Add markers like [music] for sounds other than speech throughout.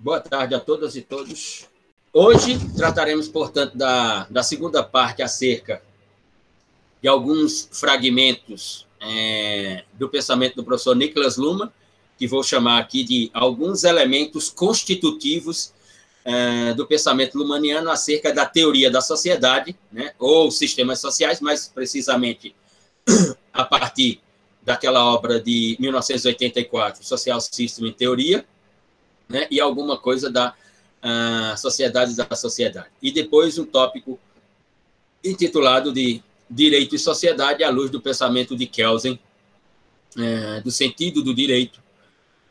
Boa tarde a todas e todos. Hoje trataremos, portanto, da, da segunda parte acerca de alguns fragmentos é, do pensamento do professor Nicholas Luma, que vou chamar aqui de alguns elementos constitutivos é, do pensamento lumaniano acerca da teoria da sociedade, né, ou sistemas sociais, mais precisamente [clears throat] a partir daquela obra de 1984, Social System em Teoria, né, e alguma coisa da uh, Sociedade da Sociedade. E depois um tópico intitulado de Direito e Sociedade à luz do pensamento de Kelsen, é, do sentido do direito,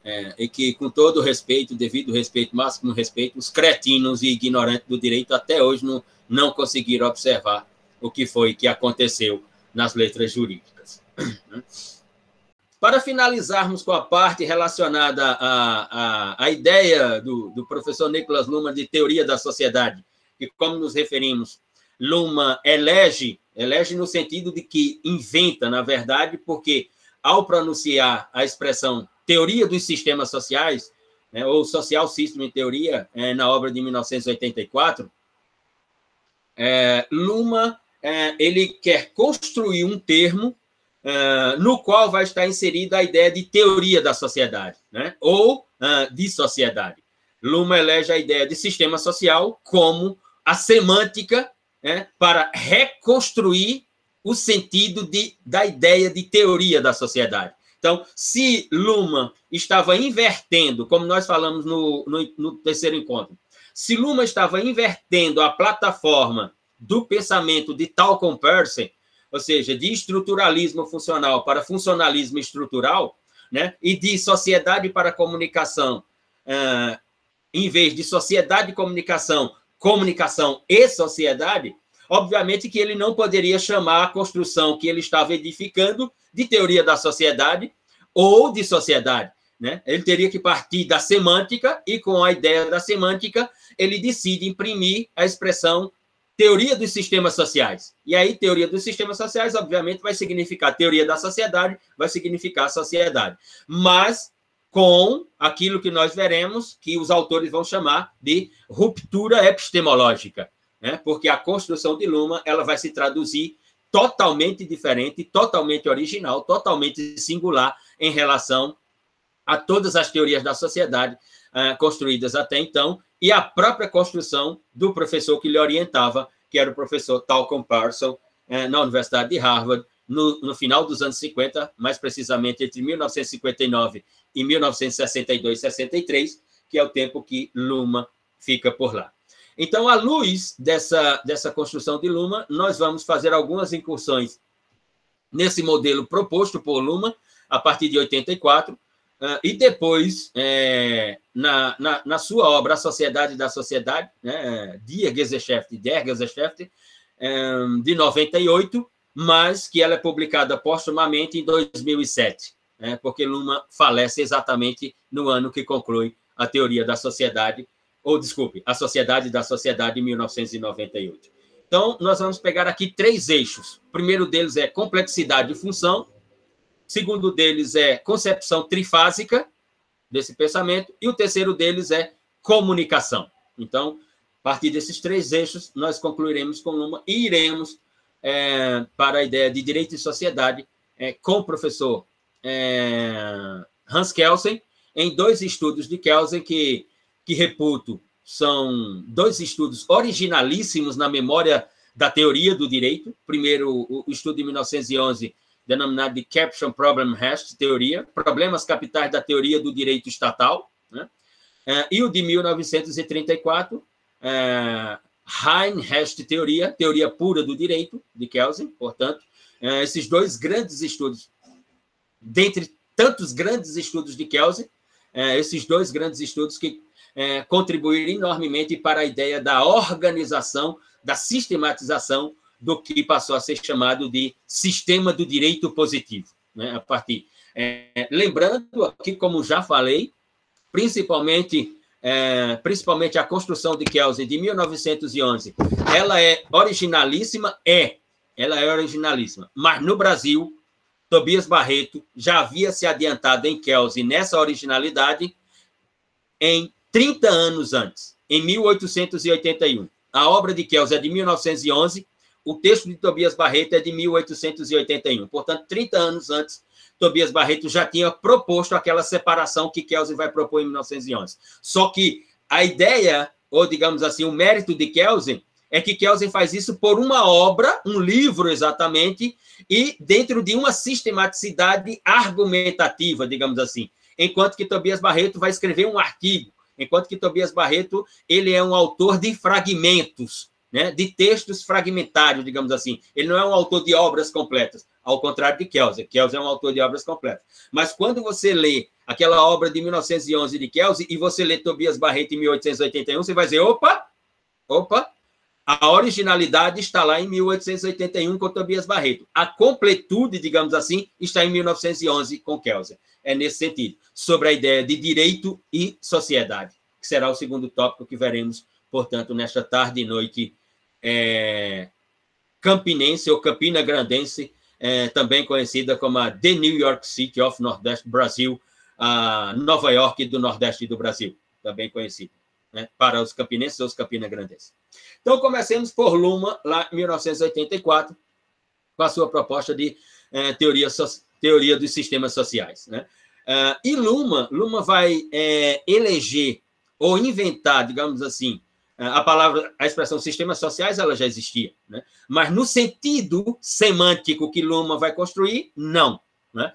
é, e que, com todo respeito, devido respeito, máximo respeito, os cretinos e ignorantes do direito até hoje não, não conseguiram observar o que foi que aconteceu nas letras jurídicas. Para finalizarmos com a parte relacionada à, à, à ideia do, do professor Nicolas Luhmann de teoria da sociedade, que, como nos referimos, Luhmann elege, elege no sentido de que inventa, na verdade, porque ao pronunciar a expressão teoria dos sistemas sociais, né, ou social system em teoria, é, na obra de 1984, é, Luhmann é, ele quer construir um termo uh, no qual vai estar inserida a ideia de teoria da sociedade, né? ou uh, de sociedade. Luma elege a ideia de sistema social como a semântica né, para reconstruir o sentido de, da ideia de teoria da sociedade. Então, se Luma estava invertendo, como nós falamos no, no, no terceiro encontro, se Luma estava invertendo a plataforma do pensamento de tal Peirce, ou seja, de estruturalismo funcional para funcionalismo estrutural, né? e de sociedade para comunicação, uh, em vez de sociedade e comunicação, comunicação e sociedade, obviamente que ele não poderia chamar a construção que ele estava edificando de teoria da sociedade ou de sociedade. Né? Ele teria que partir da semântica, e com a ideia da semântica, ele decide imprimir a expressão teoria dos sistemas sociais. E aí, teoria dos sistemas sociais, obviamente, vai significar teoria da sociedade, vai significar sociedade. Mas com aquilo que nós veremos, que os autores vão chamar de ruptura epistemológica, né? porque a construção de Luma ela vai se traduzir totalmente diferente, totalmente original, totalmente singular em relação a todas as teorias da sociedade uh, construídas até então, e a própria construção do professor que lhe orientava, que era o professor Talcott Parson, eh, na Universidade de Harvard, no, no, final dos anos 50, mais precisamente entre 1959 e 1962, 63, que é o tempo que Luma fica por lá. Então, à luz dessa, dessa construção de Luma, nós vamos fazer algumas incursões nesse modelo proposto por Luma, a partir de 84, Uh, e depois, é, na, na, na, sua obra A Sociedade da Sociedade, né, Die Gesellschaft, Der Gesellschaft, é, de 98, mas que ela é publicada postumamente em 2007, né, porque Luma falece exatamente no ano que conclui a teoria da sociedade, ou, desculpe, a Sociedade da Sociedade, em 1998. Então, nós vamos pegar aqui três eixos. O primeiro deles é complexidade e função, segundo deles é concepção trifásica desse pensamento, e o terceiro deles é comunicação. Então, a partir desses três eixos, nós concluiremos com uma e iremos é, para a ideia de direito e sociedade é, com o professor é, Hans Kelsen, em dois estudos de Kelsen que, que reputo são dois estudos originalíssimos na memória da teoria do direito. Primeiro, o estudo de 1911 denominado de Caption Problem Hash teoria, problemas capitais da teoria do direito estatal, né? É, e o de 1934, é, Hein Hash teoria, teoria pura do direito, de Kelsen, portanto, é, esses dois grandes estudos, dentre tantos grandes estudos de Kelsen, é, esses dois grandes estudos que é, contribuíram enormemente para a ideia da organização, da sistematização do que passou a ser chamado de sistema do direito positivo. Né? A partir, é, lembrando aqui, como já falei, principalmente é, principalmente a construção de Kelsen de 1911, ela é originalíssima, é, ela é originalíssima, mas no Brasil, Tobias Barreto já havia se adiantado em Kelsen nessa originalidade em 30 anos antes, em 1881. A obra de Kells é de 1911, o texto de Tobias Barreto é de 1881. Portanto, 30 anos antes, Tobias Barreto já tinha proposto aquela separação que Kelsen vai propor em 1911. Só que a ideia, ou digamos assim, o mérito de Kelsen é que Kelsen faz isso por uma obra, um livro exatamente, e dentro de uma sistematicidade argumentativa, digamos assim. Enquanto que Tobias Barreto vai escrever um artigo, enquanto que Tobias Barreto ele é um autor de fragmentos, né, de textos fragmentários, digamos assim. Ele não é um autor de obras completas, ao contrário de Kelsen. Kelsen é um autor de obras completas. Mas quando você lê aquela obra de 1911 de Kelsen e você lê Tobias Barreto em 1881, você vai dizer, opa, opa, a originalidade está lá em 1881 com Tobias Barreto. A completude, digamos assim, está em 1911 com Kelsen. É nesse sentido, sobre a ideia de direito e sociedade, que será o segundo tópico que veremos, portanto, nesta tarde e noite é, campinense ou Campina Grandense, é, também conhecida como a The New York City of Nordeste Brasil, a Nova York do Nordeste do Brasil, também conhecida né, para os campinenses ou os campina-grandenses. Então, comecemos por Luma, lá em 1984, com a sua proposta de é, teoria, so, teoria dos sistemas sociais. Né? Uh, e Luma, Luma vai é, eleger ou inventar, digamos assim, a palavra, a expressão sistemas sociais, ela já existia, né? mas no sentido semântico que Luma vai construir, não. Né?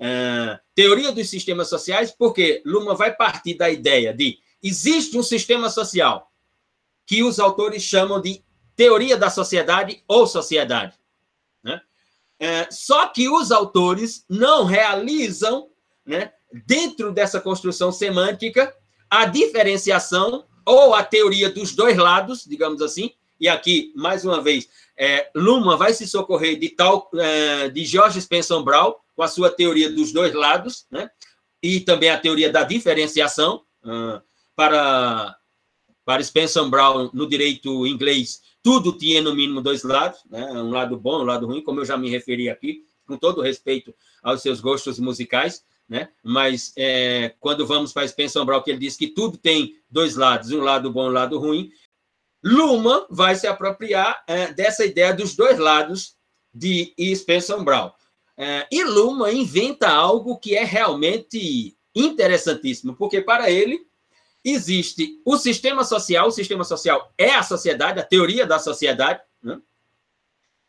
Uh, teoria dos sistemas sociais, porque Luma vai partir da ideia de existe um sistema social que os autores chamam de teoria da sociedade ou sociedade. Né? É, só que os autores não realizam, né, dentro dessa construção semântica, a diferenciação ou a teoria dos dois lados, digamos assim, e aqui, mais uma vez, é, Luma vai se socorrer de tal é, de George Spencer Brown, com a sua teoria dos dois lados, né? e também a teoria da diferenciação. Uh, para, para Spencer Brown, no direito inglês, tudo tinha no mínimo dois lados, né? um lado bom, um lado ruim, como eu já me referi aqui, com todo respeito aos seus gostos musicais, né? mas é, quando vamos para Spencer Brown, que ele diz que tudo tem dois lados, um lado bom e um lado ruim, Luma vai se apropriar é, dessa ideia dos dois lados de Spencer Brown. É, e Luma inventa algo que é realmente interessantíssimo, porque para ele existe o sistema social, o sistema social é a sociedade, a teoria da sociedade, né?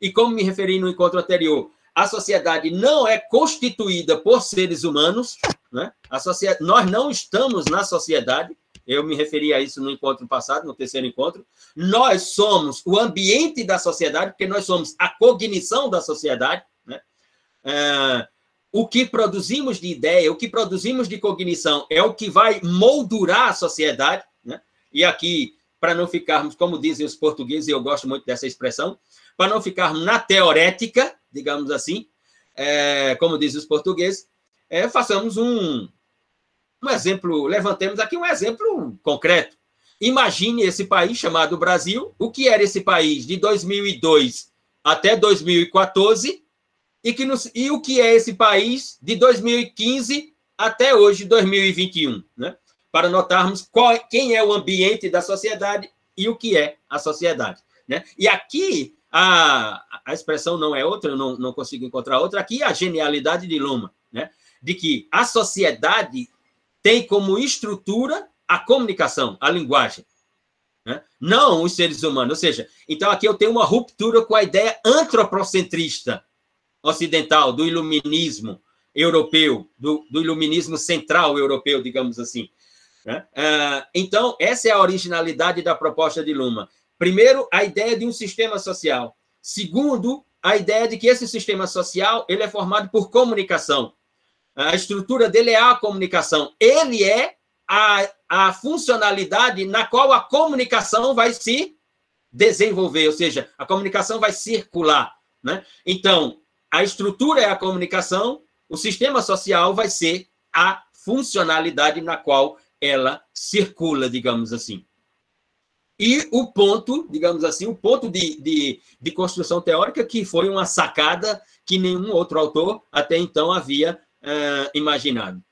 e como me referi no encontro anterior, a sociedade não é constituída por seres humanos, né? a sociedade, nós não estamos na sociedade, eu me referi a isso no encontro passado, no terceiro encontro, nós somos o ambiente da sociedade, porque nós somos a cognição da sociedade, né? É, o que produzimos de ideia, o que produzimos de cognição é o que vai moldurar a sociedade, né? E aqui, para não ficarmos, como dizem os portugueses, e eu gosto muito dessa expressão, para não ficarmos na teorética, digamos assim, é, como dizem os portugueses, é, façamos um, um exemplo, levantemos aqui um exemplo concreto. Imagine esse país chamado Brasil, o que era esse país de 2002 até 2014 e, que nos, e o que é esse país de 2015 até hoje, 2021, né? para notarmos qual, quem é o ambiente da sociedade e o que é a sociedade. Né? E aqui a, a expressão não é outra, eu não, não consigo encontrar outra, aqui é a genialidade de Luma, né? de que a sociedade tem como estrutura a comunicação, a linguagem. Né? Não os seres humanos. Ou seja, então aqui eu tenho uma ruptura com a ideia antropocentrista ocidental, do iluminismo europeu, do, do iluminismo central europeu, digamos assim. Né? Uh, então, essa é a originalidade da proposta de Luma. Primeiro, a ideia de um sistema social. Segundo, a ideia de que esse sistema social ele é formado por comunicação. A estrutura dele é a comunicação. Ele é a, a funcionalidade na qual a comunicação vai se desenvolver, ou seja, a comunicação vai circular. Né? Então, a estrutura é a comunicação, o sistema social vai ser a funcionalidade na qual ela circula, digamos assim. E o ponto, digamos assim, o ponto de, de, de, construção teórica que foi uma sacada que nenhum outro autor até então havia uh, imaginado.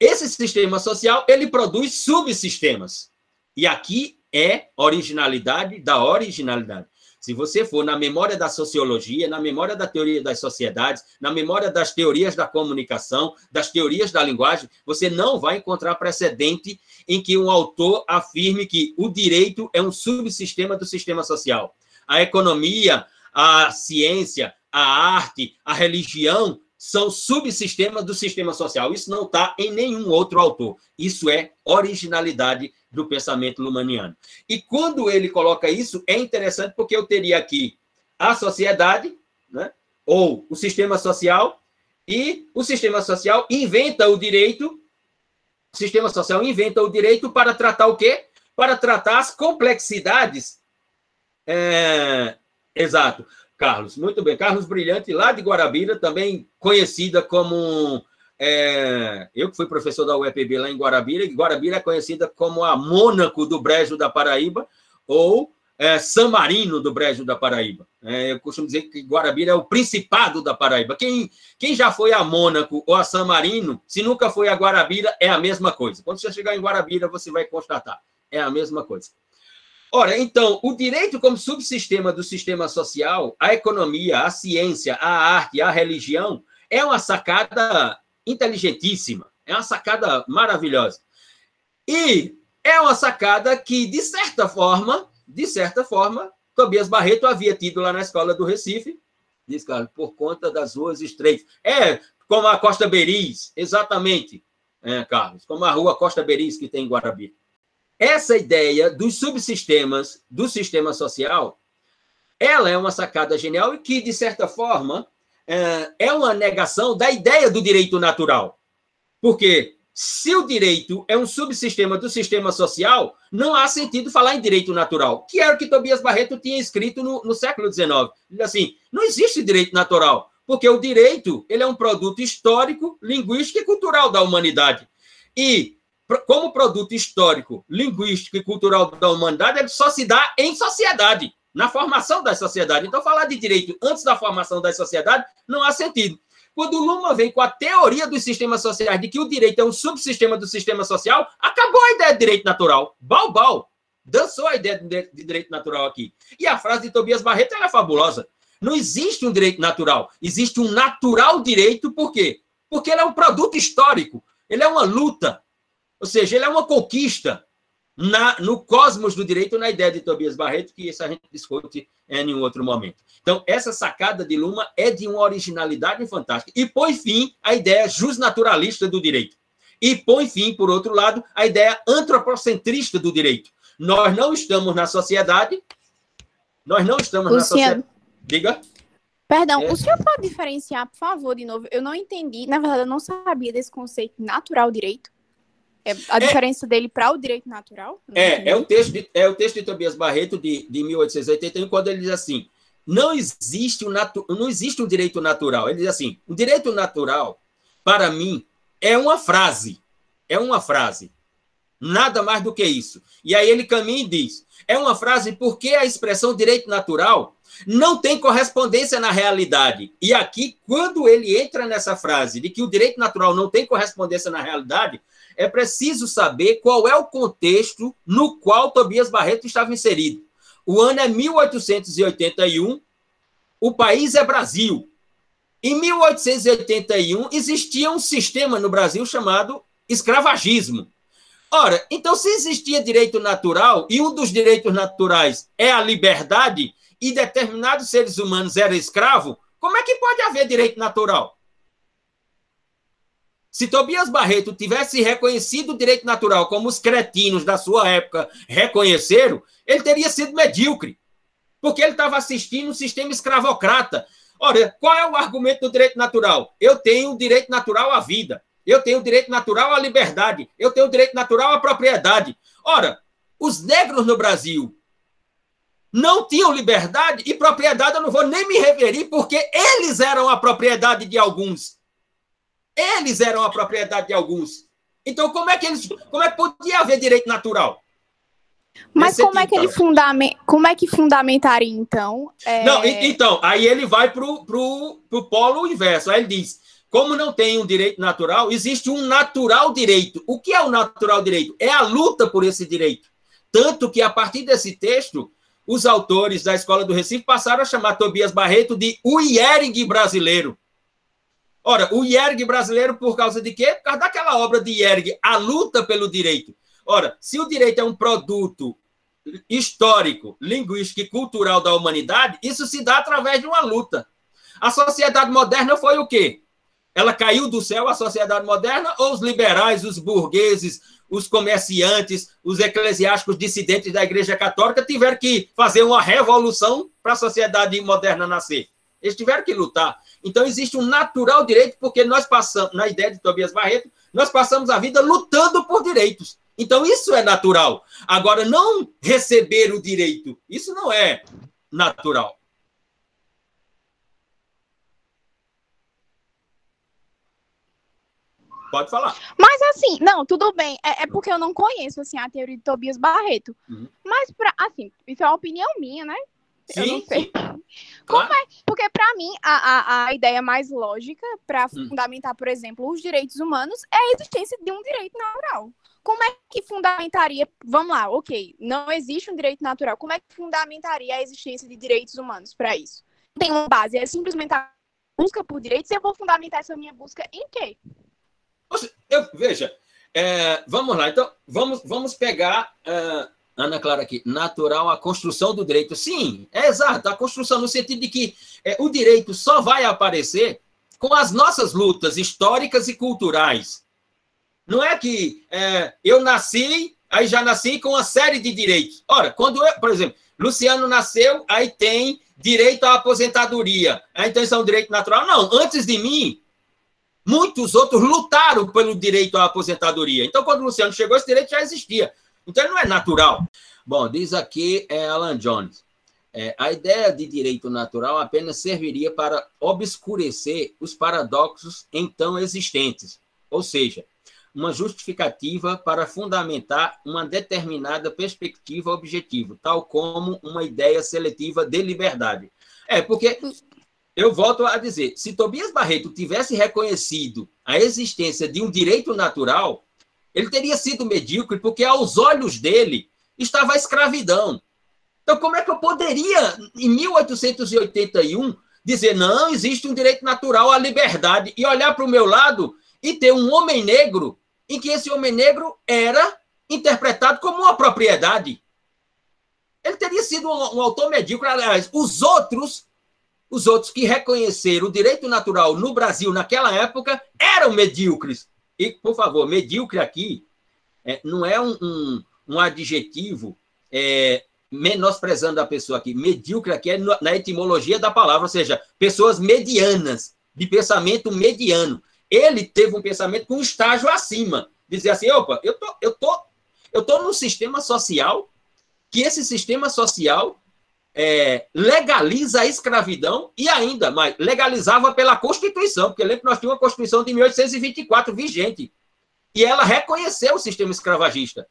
esse sistema social, ele produz subsistemas. E aqui é originalidade da originalidade. Se você for na memória da sociologia, na memória da teoria das sociedades, na memória das teorias da comunicação, das teorias da linguagem, você não vai encontrar precedente em que um autor afirme que o direito é um subsistema do sistema social. A economia, a ciência, a arte, a religião são subsistemas do sistema social. Isso não está em nenhum outro autor. Isso é originalidade do pensamento lumaniano. E quando ele coloca isso, é interessante porque eu teria aqui a sociedade, né? ou o sistema social, e o sistema social inventa o direito, o sistema social inventa o direito para tratar o quê? Para tratar as complexidades. É, exato, Carlos, muito bem. Carlos Brilhante, lá de Guarabira, também conhecida como é, eu que fui professor da UEPB lá em Guarabira, e Guarabira é conhecida como a Mônaco do Brejo da Paraíba, ou é, San Marino do Brejo da Paraíba. É, eu costumo dizer que Guarabira é o principado da Paraíba. Quem, quem já foi a Mônaco ou a San Marino, se nunca foi a Guarabira, é a mesma coisa. Quando você chegar em Guarabira, você vai constatar. É a mesma coisa. Ora, então, o direito como subsistema do sistema social, a economia, a ciência, a arte, a religião, é uma sacada inteligentíssima, é uma sacada maravilhosa. E é uma sacada que, de certa forma, de certa forma, Tobias Barreto havia tido lá na escola do Recife, diz, cara, por conta das ruas estreitas. É, como a Costa Beris, exatamente, é, Carlos, como a rua Costa Beris que tem em Guarabira. Essa ideia dos subsistemas do sistema social, ela é uma sacada genial e que, de certa forma, é, é uma negação da ideia do direito natural. Porque se o direito é um subsistema do sistema social, não há sentido falar em direito natural, que era o que Tobias Barreto tinha escrito no, no século XIX. Assim, não existe direito natural, porque o direito ele é um produto histórico, linguístico e cultural da humanidade. E como produto histórico, linguístico e cultural da humanidade, ele só se dá em sociedade na formação da sociedade. Então, falar de direito antes da formação da sociedade não há sentido. Quando o Luma vem com a teoria dos sistemas sociais de que o direito é um subsistema do sistema social, acabou a ideia de direito natural. Balbal. Dançou a ideia de direito natural aqui. E a frase de Tobias Barreto é fabulosa. Não existe um direito natural. Existe um natural direito, por quê? Porque ele é um produto histórico. Ele é uma luta. Ou seja, ele é uma conquista na, no cosmos do direito, na ideia de Tobias Barreto, que isso a gente discute em um outro momento. Então, essa sacada de Luma é de uma originalidade fantástica. E põe fim à ideia justnaturalista do direito. E põe fim, por outro lado, à ideia antropocentrista do direito. Nós não estamos na sociedade. Nós não estamos Luciano, na sociedade. Diga. Perdão, é. o senhor pode diferenciar, por favor, de novo? Eu não entendi. Na verdade, eu não sabia desse conceito natural direito. É a é. diferença é, dele para o direito natural? É, é o, texto de, é o texto de Tobias Barreto, de, de 1881, quando ele diz assim: não existe, um natu, não existe um direito natural. Ele diz assim: o direito natural, para mim, é uma frase. É uma frase. Nada mais do que isso. E aí ele caminha e diz: é uma frase porque a expressão direito natural não tem correspondência na realidade. E aqui, quando ele entra nessa frase de que o direito natural não tem correspondência na realidade, é preciso saber qual é o contexto no qual Tobias Barreto estava inserido. O ano é 1881, o país é Brasil. Em 1881 existia um sistema no Brasil chamado escravagismo. Ora, então se existia direito natural e um dos direitos naturais é a liberdade e determinados seres humanos eram escravos, como é que pode haver direito natural? Se Tobias Barreto tivesse reconhecido o direito natural como os cretinos da sua época reconheceram, ele teria sido medíocre, porque ele estava assistindo um sistema escravocrata. Ora, qual é o argumento do direito natural? Eu tenho o direito natural à vida, eu tenho o direito natural à liberdade, eu tenho o direito natural à propriedade. Ora, os negros no Brasil não tinham liberdade e propriedade, eu não vou nem me referir, porque eles eram a propriedade de alguns. Eles eram a propriedade de alguns. Então, como é que eles, como é que podia haver direito natural? Mas como é que ele como é que fundamentaria então? É... Não, então, aí ele vai para o pro, pro polo inverso. Aí ele diz: como não tem um direito natural, existe um natural direito. O que é o natural direito? É a luta por esse direito. Tanto que, a partir desse texto, os autores da Escola do Recife passaram a chamar Tobias Barreto de o IERG brasileiro. Ora, o IERG brasileiro, por causa de quê? Por causa daquela obra de IERG, A Luta pelo Direito. Ora, se o direito é um produto histórico, linguístico e cultural da humanidade, isso se dá através de uma luta. A sociedade moderna foi o quê? Ela caiu do céu, a sociedade moderna, ou os liberais, os burgueses, os comerciantes, os eclesiásticos dissidentes da Igreja Católica tiveram que fazer uma revolução para a sociedade moderna nascer? Eles tiveram que lutar. Então, existe um natural direito, porque nós passamos, na ideia de Tobias Barreto, nós passamos a vida lutando por direitos. Então, isso é natural. Agora, não receber o direito, isso não é natural. Pode falar. Mas assim, não, tudo bem. É, é, porque eu não conheço assim a teoria de Tobias Barreto. Uhum. Mas para assim, isso é uma opinião minha, né? Sim, eu não sei. Como é? Porque para mim a, a, a, ideia mais lógica para hum. fundamentar, por exemplo, os direitos humanos é a existência de um direito natural. Como é que fundamentaria? Vamos lá, ok, não existe um direito natural. Como é que fundamentaria a existência de direitos humanos para isso? Tem uma base, é simplesmente a busca por direitos. E eu vou fundamentar essa minha busca em quê? Eu, veja, é, vamos lá, então, vamos, vamos pegar, é, Ana Clara aqui, natural a construção do direito. Sim, é exato, a construção no sentido de que é, o direito só vai aparecer com as nossas lutas históricas e culturais. Não é que é, eu nasci, aí já nasci com uma série de direitos. Ora, quando eu, por exemplo, Luciano nasceu, aí tem direito à aposentadoria. Então isso é um direito natural? Não, antes de mim, Muitos outros lutaram pelo direito à aposentadoria. Então, quando Luciano chegou, esse direito já existia. Então, ele não é natural. Bom, diz aqui é Alan Jones. É, a ideia de direito natural apenas serviria para obscurecer os paradoxos então existentes, ou seja, uma justificativa para fundamentar uma determinada perspectiva objetiva, tal como uma ideia seletiva de liberdade. É, porque eu volto a dizer, se Tobias Barreto tivesse reconhecido a existência de um direito natural, ele teria sido medíocre, porque aos olhos dele estava a escravidão. Então, como é que eu poderia, em 1881, dizer não, existe um direito natural à liberdade e olhar para o meu lado e ter um homem negro em que esse homem negro era interpretado como uma propriedade? Ele teria sido um, um autor medíocre. Aliás, os outros os outros que reconheceram o direito natural no Brasil naquela época eram medíocres. E, por favor, medíocre aqui é, não é um, um, um adjetivo é, menosprezando a pessoa aqui. Medíocre aqui é na etimologia da palavra, ou seja, pessoas medianas, de pensamento mediano. Ele teve um pensamento com um estágio acima. Dizer assim, opa, eu tô, eu tô, eu tô num sistema social que esse sistema social é, legaliza a escravidão e ainda mais, legalizava pela Constituição, porque lembra que nós tínhamos uma Constituição de 1824 vigente, e ela reconheceu o sistema escravagista.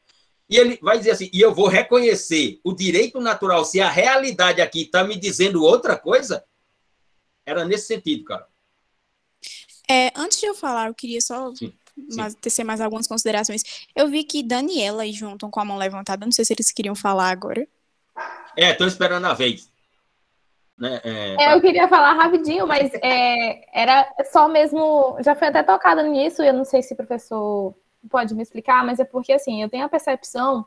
E ele vai dizer assim, e eu vou reconhecer o direito natural se a realidade aqui está me dizendo outra coisa? Era nesse sentido, cara. É, antes de eu falar, eu queria só Sim. Mas, tecer mais algumas considerações. Eu vi que Daniela e João estão com a mão levantada, não sei se eles queriam falar agora. É, estou esperando a vez. Né? É, é, eu queria falar rapidinho, mas é, era só mesmo. Já foi até tocada nisso, eu não sei se o professor pode me explicar, mas é porque assim, eu tenho a percepção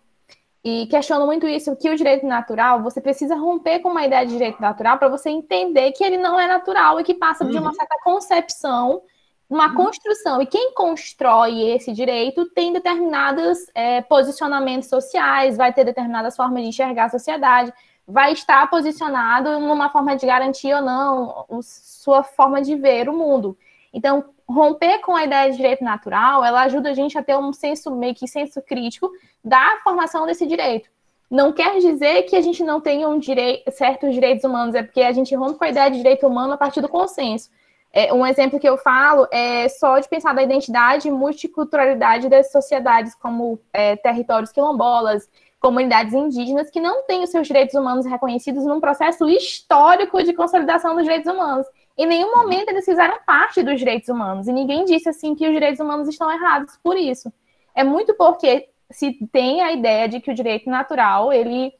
e questiono muito isso, que o direito natural, você precisa romper com uma ideia de direito natural para você entender que ele não é natural e que passa de uma uhum. certa concepção, uma uhum. construção. E quem constrói esse direito tem determinados é, posicionamentos sociais, vai ter determinadas formas de enxergar a sociedade vai estar posicionado numa forma de garantir ou não sua forma de ver o mundo. Então, romper com a ideia de direito natural, ela ajuda a gente a ter um senso, meio que senso crítico da formação desse direito. Não quer dizer que a gente não tenha um direito, certos direitos humanos, é porque a gente rompe com a ideia de direito humano a partir do consenso. É, um exemplo que eu falo é só de pensar da identidade e multiculturalidade das sociedades, como é, territórios quilombolas, comunidades indígenas que não têm os seus direitos humanos reconhecidos num processo histórico de consolidação dos direitos humanos. Em nenhum momento eles fizeram parte dos direitos humanos. E ninguém disse assim que os direitos humanos estão errados por isso. É muito porque se tem a ideia de que o direito natural ele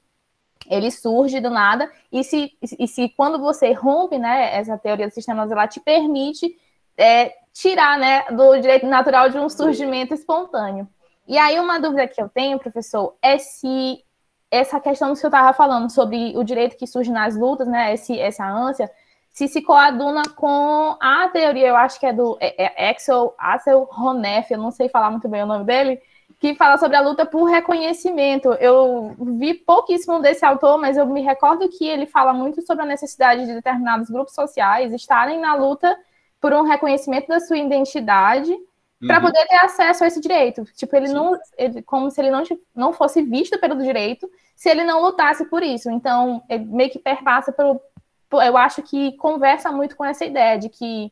ele surge do nada e se, e se quando você rompe né, essa teoria dos sistemas ela te permite é, tirar né, do direito natural de um surgimento espontâneo. E aí uma dúvida que eu tenho, professor, é se essa questão que eu estava falando sobre o direito que surge nas lutas, né, esse, essa ânsia, se se coaduna com a teoria, eu acho que é do é, é Axel, Axel Ronef, eu não sei falar muito bem o nome dele, que fala sobre a luta por reconhecimento. Eu vi pouquíssimo desse autor, mas eu me recordo que ele fala muito sobre a necessidade de determinados grupos sociais estarem na luta por um reconhecimento da sua identidade uhum. para poder ter acesso a esse direito. Tipo, ele Sim. não, ele, como se ele não, não fosse visto pelo direito, se ele não lutasse por isso. Então, ele meio que perpassa pelo, eu acho que conversa muito com essa ideia de que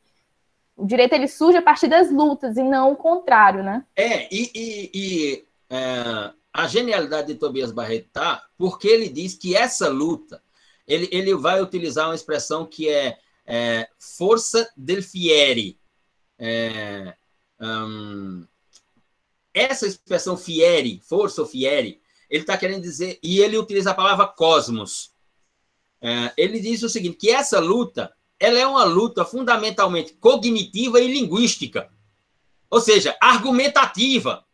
o direito ele surge a partir das lutas e não o contrário, né? É, e, e, e é, a genialidade de Tobias Barreto tá porque ele diz que essa luta, ele, ele vai utilizar uma expressão que é, é força del fieri. É, hum, essa expressão fieri, força ou fieri, ele está querendo dizer, e ele utiliza a palavra cosmos. É, ele diz o seguinte, que essa luta ela é uma luta fundamentalmente cognitiva e linguística. Ou seja, argumentativa.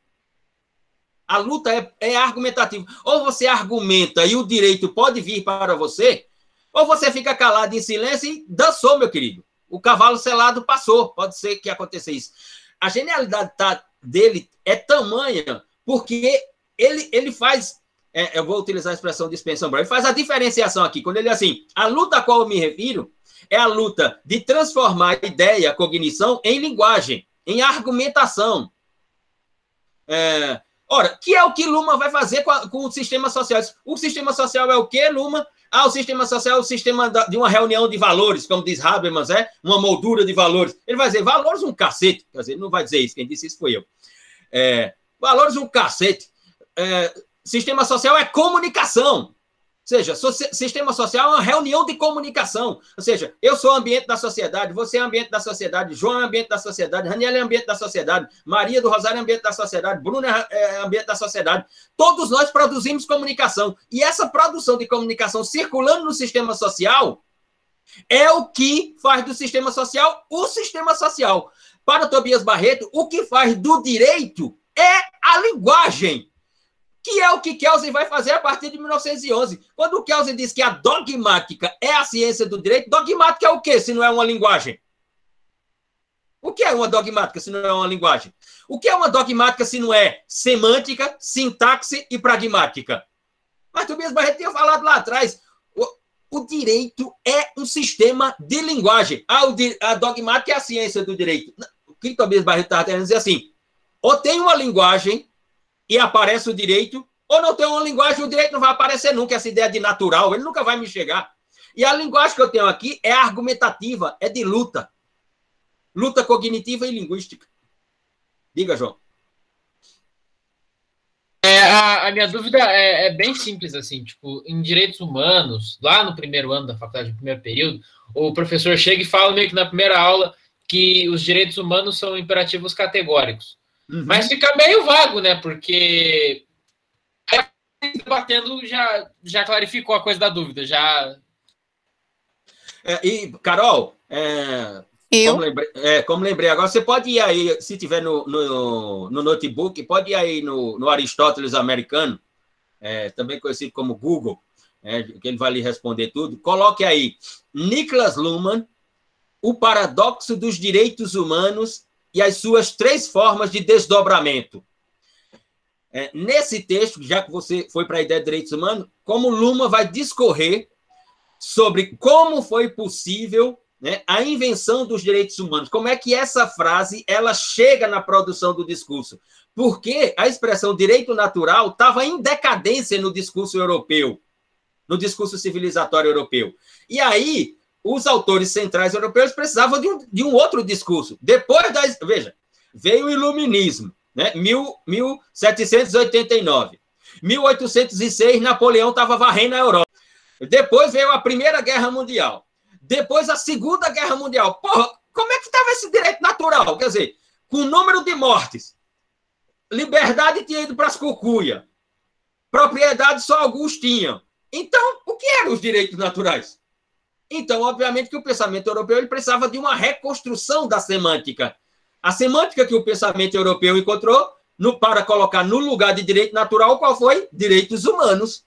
A luta é, é, argumentativa. Ou você argumenta e o direito pode vir para você, ou você fica calado em silêncio e dançou, meu querido. O cavalo selado passou. Pode ser que aconteça isso. A genialidade tá, dele é tamanha porque ele, ele faz. É, eu vou utilizar a expressão de Spencer. Ele faz a diferenciação aqui. Quando ele diz assim, a luta a qual eu me refiro é a luta de transformar ideia, cognição, em linguagem, em argumentação. É, ora, que é o que Luma vai fazer com, a, com social? O sistema social é o que, Luma? Ah, o sistema social é o sistema da, de uma reunião de valores, como diz Habermas, é uma moldura de valores. Ele vai dizer, valores um cacete. Quer dizer, ele não vai dizer isso, quem disse isso foi eu. É, valores um cacete. É, sistema social é comunicação seja, so sistema social é uma reunião de comunicação. Ou seja, eu sou ambiente da sociedade, você é ambiente da sociedade, João é ambiente da sociedade, Raniel é ambiente da sociedade, Maria do Rosário é ambiente da sociedade, Bruno é, é ambiente da sociedade. Todos nós produzimos comunicação. E essa produção de comunicação circulando no sistema social é o que faz do sistema social o sistema social. Para Tobias Barreto, o que faz do direito é a linguagem que é o que Kelsen vai fazer a partir de 1911. Quando o Kelsen diz que a dogmática é a ciência do direito, dogmática é o quê, se não é uma linguagem? O que é uma dogmática se não é uma linguagem? O que é uma dogmática se não é semântica, sintaxe e pragmática? Mas Tobias Barreto tinha falado lá atrás. O, o direito é um sistema de linguagem. Ah, o, a dogmática é a ciência do direito. O que Tobias Barreto estava querendo dizer assim? Ou tem uma linguagem e aparece o direito, ou não tem uma linguagem, o direito não vai aparecer nunca, essa ideia de natural, ele nunca vai me chegar. E a linguagem que eu tenho aqui é argumentativa, é de luta. Luta cognitiva e linguística. Diga, João. É, a, a, minha dúvida é, é, bem simples, assim, tipo, em direitos humanos, lá no primeiro ano da faculdade, no primeiro período, o professor chega e fala meio que na primeira aula que os direitos humanos são imperativos categóricos. Uhum. Mas fica meio vago, né? Porque debatendo já, já clarificou a coisa da dúvida, já. É, e, Carol, é, eu? Como lembrei, é, como lembrei agora, você pode ir aí, se tiver no, no, no notebook, pode ir aí no, no Aristóteles americano, é, também conhecido como Google, é, que ele vai lhe responder tudo. Coloque aí Niklas Luhmann, o paradoxo dos direitos humanos e as suas três formas de desdobramento. É, nesse texto, já que você foi para a ideia de direitos humanos, como Luma vai discorrer sobre como foi possível né, a invenção dos direitos humanos, como é que essa frase ela chega na produção do discurso, porque a expressão direito natural estava em decadência no discurso europeu, no discurso civilizatório europeu. E aí os autores centrais europeus precisavam de um, de um outro discurso. Depois da. Veja, veio o iluminismo, né? Mil, 1789. 1806, Napoleão estava varrendo a Europa. Depois veio a Primeira Guerra Mundial. Depois, a Segunda Guerra Mundial. Porra, como é que estava esse direito natural? Quer dizer, com o número de mortes, liberdade tinha ido para as cucuia, propriedade só alguns tinham. Então, o que eram os direitos naturais? Então, obviamente que o pensamento europeu ele precisava de uma reconstrução da semântica. A semântica que o pensamento europeu encontrou no, para colocar no lugar de direito natural, qual foi? Direitos humanos.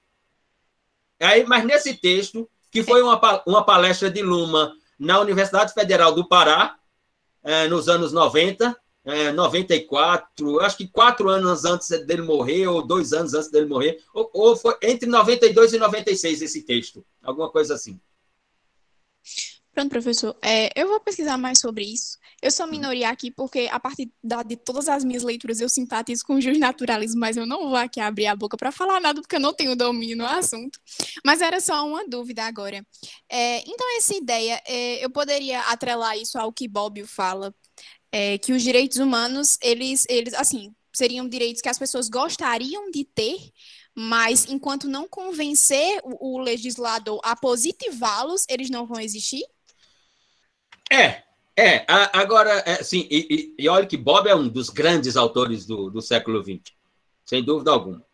Aí, mas nesse texto, que foi uma, uma palestra de Luma na Universidade Federal do Pará, é, nos anos 90, é, 94, acho que quatro anos antes dele morrer, ou dois anos antes dele morrer, ou, ou foi entre 92 e 96 esse texto, alguma coisa assim. Pronto, professor. É, eu vou pesquisar mais sobre isso. Eu sou minoria aqui porque, a partir da, de todas as minhas leituras, eu simpatizo com o justnaturalismo, mas eu não vou aqui abrir a boca para falar nada porque eu não tenho domínio no assunto. Mas era só uma dúvida agora. É, então, essa ideia, é, eu poderia atrelar isso ao que Bobbio fala, é, que os direitos humanos, eles, eles, assim, seriam direitos que as pessoas gostariam de ter, mas enquanto não convencer o, o legislador a positivá-los, eles não vão existir? É, é. agora, é, sim, e, e, e, olha que Bob é um dos grandes autores do, do século XX, sem dúvida alguma.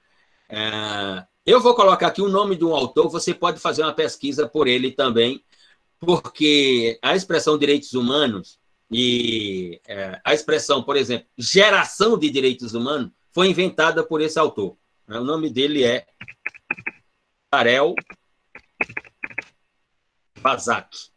É, eu vou colocar aqui o nome de um autor, você pode fazer uma pesquisa por ele também, porque a expressão direitos humanos e é, a expressão, por exemplo, geração de direitos humanos foi inventada por esse autor. O nome dele é Karel Bazak.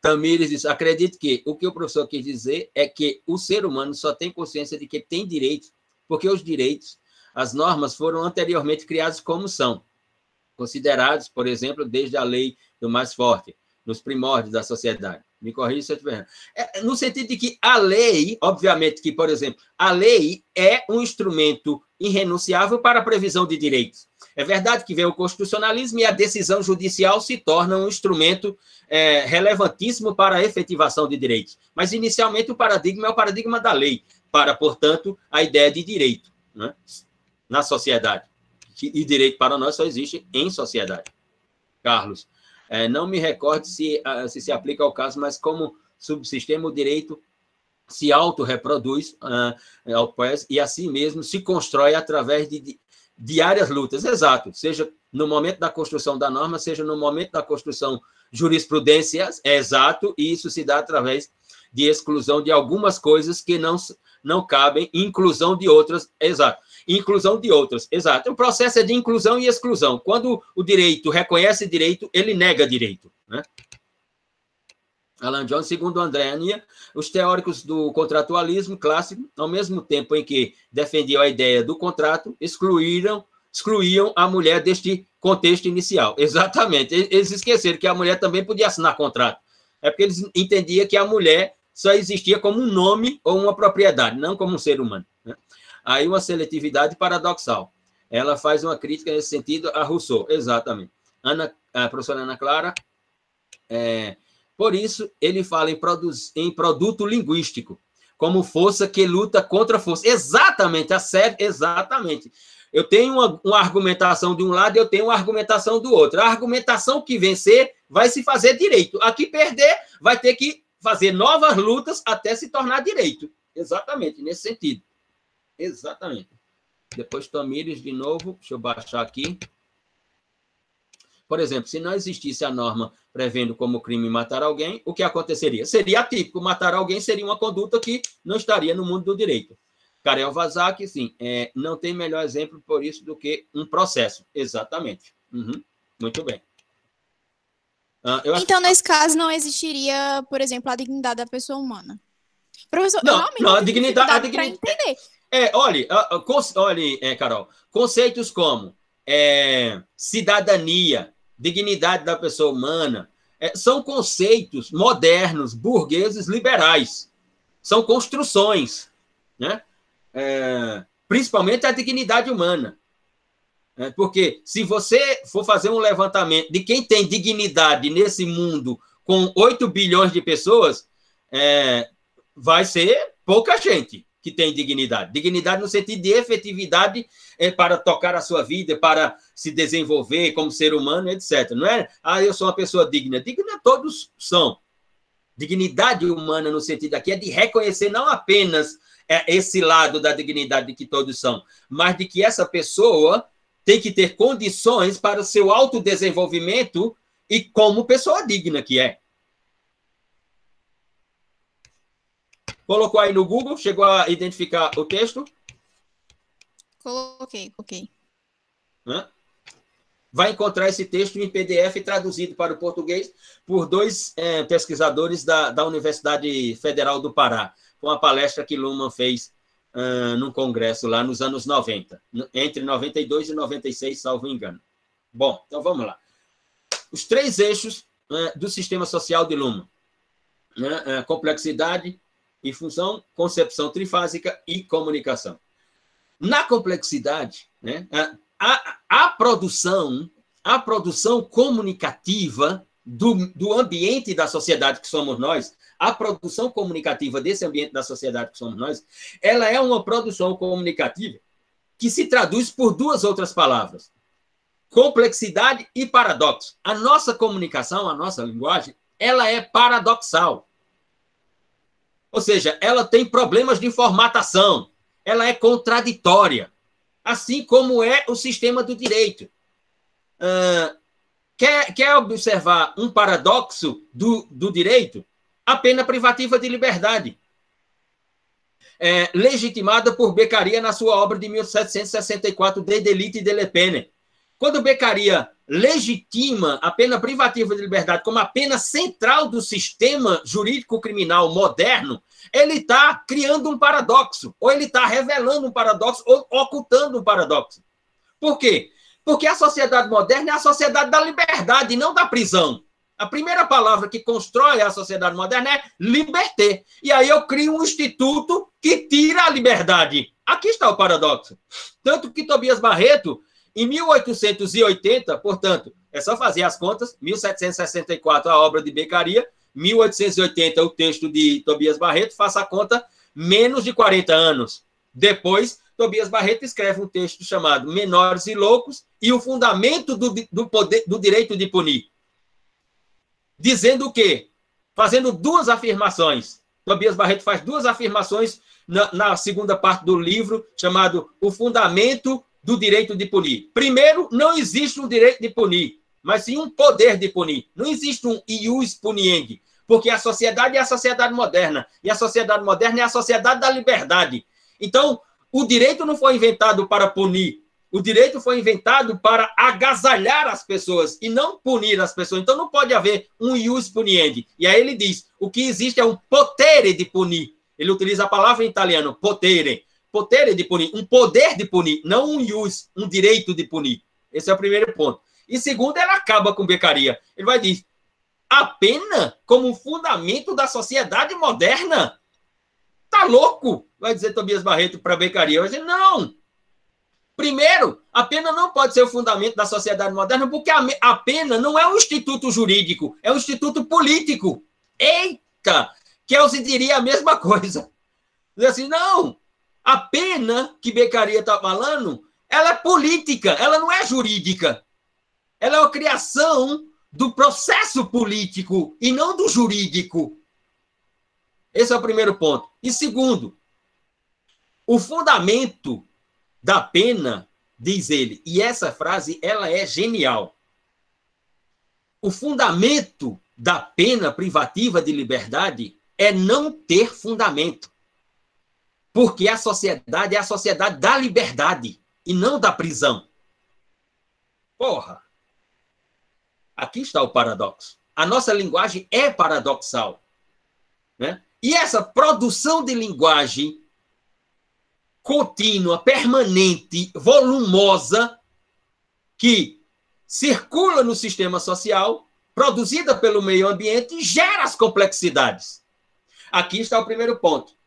Tamires diz: acredito que o que o professor quis dizer é que o ser humano só tem consciência de que tem direitos, porque os direitos, as normas foram anteriormente criados como são, considerados, por exemplo, desde a lei do mais forte, nos primórdios da sociedade. Me corrija se eu estiver errado. É, no sentido de que a lei, obviamente que, por exemplo, a lei é um instrumento irrenunciável para a previsão de direitos. É verdade que vem o constitucionalismo e a decisão judicial se torna um instrumento é, relevantíssimo para a efetivação de direitos. Mas, inicialmente, o paradigma é o paradigma da lei, para, portanto, a ideia de direito né, na sociedade. E direito para nós só existe em sociedade. Carlos, é, não me recordo se, ah, se se aplica ao caso, mas como subsistema, o direito se autorreproduz uh, e assim mesmo se constrói através de diárias lutas. Exato, seja no momento da construção da norma, seja no momento da construção jurisprudências, é exato, e isso se dá através de exclusão de algumas coisas que não, não cabem, inclusão de outras, exato. Inclusão de outras, exato. O processo é de inclusão e exclusão. Quando o direito reconhece direito, ele nega direito. Né? Alan Jones, segundo André Ania, os teóricos do contratualismo clássico, ao mesmo tempo em que defendiam a ideia do contrato, excluíram, excluíam a mulher deste contexto inicial. [laughs] Exatamente. Eles esqueceram que a mulher também podia assinar contrato. É porque eles entendiam que a mulher só existia como um nome ou uma propriedade, não como um ser humano. Né? Aí uma seletividade paradoxal. Ela faz uma crítica nesse sentido a Rousseau. Exatamente. Ana, a professora Ana Clara. É, por isso, ele fala em, em produto linguístico, como força que luta contra força. Exatamente, a série, exatamente. Eu tenho uma, uma, argumentação de um lado eu tenho uma argumentação do outro. A argumentação que vencer vai se fazer direito. A que perder vai ter que fazer novas lutas até se tornar direito. Exatamente, nesse sentido. Exatamente. Depois Tamires de novo. Deixa eu baixar aqui. Por exemplo, se não existisse a norma prevendo como crime matar alguém, o que aconteceria? Seria atípico. Matar alguém seria uma conduta que não estaria no mundo do direito. Karel Vazak, sim, é, não tem melhor exemplo por isso do que um processo. Exatamente. Uhum. Muito bem. Ah, então, nesse caso, não existiria, por exemplo, a dignidade da pessoa humana. Professor, não, não, a dignidade, a dignidade entender. É, olhe, olhe, é, Carol, conceitos como é, cidadania, dignidade da pessoa humana, é, são conceitos modernos, burgueses, liberais. São construções, né? É, principalmente a dignidade humana. É, porque se você for fazer um levantamento de quem tem dignidade nesse mundo com 8 bilhões de pessoas, é, vai ser pouca gente. Que tem dignidade. Dignidade no sentido de efetividade é, para tocar a sua vida, para se desenvolver como ser humano, etc. Não é, ah, eu sou uma pessoa digna. Digna todos são. Dignidade humana, no sentido aqui, é de reconhecer não apenas é, esse lado da dignidade de que todos são, mas de que essa pessoa tem que ter condições para o seu autodesenvolvimento e como pessoa digna que é. Colocou aí no Google, chegou a identificar o texto? Coloquei, coloquei. Vai encontrar esse texto em PDF traduzido para o português por dois é, pesquisadores da, da Universidade Federal do Pará, com a palestra que Luhmann fez uh, num congresso lá nos anos 90, entre 92 e 96, salvo engano. Bom, então vamos lá. Os três eixos uh, do sistema social de Luhmann: uh, complexidade, e função, concepção trifásica e comunicação. Na complexidade, né, a, a produção, a produção comunicativa do, do ambiente da sociedade que somos nós, a produção comunicativa desse ambiente da sociedade que somos nós, ela é uma produção comunicativa que se traduz por duas outras palavras: complexidade e paradoxo. A nossa comunicação, a nossa linguagem, ela é paradoxal. Ou seja, ela tem problemas de formatação, ela é contraditória, assim como é o sistema do direito. Uh, quer, quer observar um paradoxo do, do direito? A pena privativa de liberdade. É, legitimada por Beccaria na sua obra de 1764, De Delite e de Pene. Quando Beccaria legitima a pena privativa de liberdade como a pena central do sistema jurídico criminal moderno, ele está criando um paradoxo, ou ele está revelando um paradoxo, ou ocultando um paradoxo. Por quê? Porque a sociedade moderna é a sociedade da liberdade, não da prisão. A primeira palavra que constrói a sociedade moderna é liberté. E aí eu crio um instituto que tira a liberdade. Aqui está o paradoxo. Tanto que Tobias Barreto em 1880, portanto, é só fazer as contas, 1764 a obra de Beccaria, 1880 o texto de Tobias Barreto, faça a conta, menos de 40 anos. Depois, Tobias Barreto escreve um texto chamado Menores e Loucos e o fundamento do, do, poder, do direito de punir. Dizendo o quê? Fazendo duas afirmações. Tobias Barreto faz duas afirmações na, na segunda parte do livro, chamado O Fundamento do direito de punir. Primeiro, não existe um direito de punir, mas sim um poder de punir. Não existe um ius puniendi, porque a sociedade é a sociedade moderna, e a sociedade moderna é a sociedade da liberdade. Então, o direito não foi inventado para punir, o direito foi inventado para agasalhar as pessoas e não punir as pessoas. Então, não pode haver um ius puniendi. E aí ele diz, o que existe é um potere de punir. Ele utiliza a palavra em italiano, potere potere de punir, um poder de punir, não um ius, um direito de punir. Esse é o primeiro ponto. E segundo, ela acaba com becaria. Ele vai dizer, a pena como fundamento da sociedade moderna. Tá louco? Vai dizer Tobias Barreto para becaria. Vai dizer, não. Primeiro, a pena não pode ser o fundamento da sociedade moderna, porque a, pena não é um instituto jurídico, é um instituto político. Eita! Kelsey diria a mesma coisa. Diz assim, não, a pena que Beccaria está falando, ela é política, ela não é jurídica. Ela é a criação do processo político e não do jurídico. Esse é o primeiro ponto. E segundo, o fundamento da pena, diz ele, e essa frase ela é genial. O fundamento da pena privativa de liberdade é não ter fundamento. Porque a sociedade é a sociedade da liberdade e não da prisão. Porra! Aqui está o paradoxo. A nossa linguagem é paradoxal. Né? E essa produção de linguagem contínua, permanente, volumosa, que circula no sistema social, produzida pelo meio ambiente, gera as complexidades. Aqui está o primeiro ponto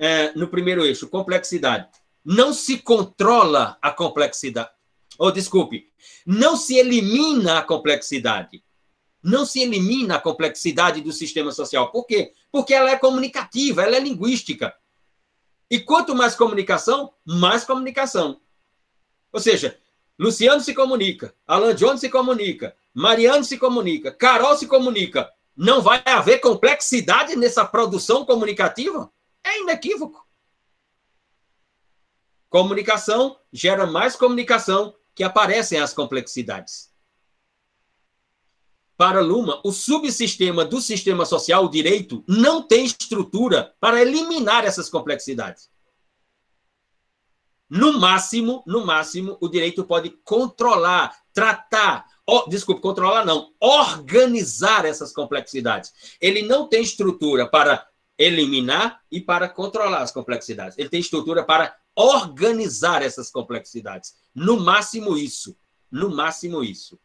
é, no primeiro eixo, complexidade. Não se controla a complexidade. Ou, desculpe, não se elimina a complexidade. Não se elimina a complexidade do sistema social. Por quê? Porque ela é comunicativa, ela é linguística. E quanto mais comunicação, mais comunicação. Ou seja, Luciano se comunica, Alan Jones se comunica, Mariano se comunica, Carol se comunica. Não vai haver complexidade nessa produção comunicativa? É inequívoco. Comunicação gera mais comunicação que aparecem as complexidades. Para Luma, o subsistema do sistema social, o direito, não tem estrutura para eliminar essas complexidades. No máximo, no máximo, o direito pode controlar, tratar, oh, desculpe, controlar não, organizar essas complexidades. Ele não tem estrutura para eliminar e para controlar as complexidades. Ele tem estrutura para organizar essas complexidades. No máximo isso. No máximo isso.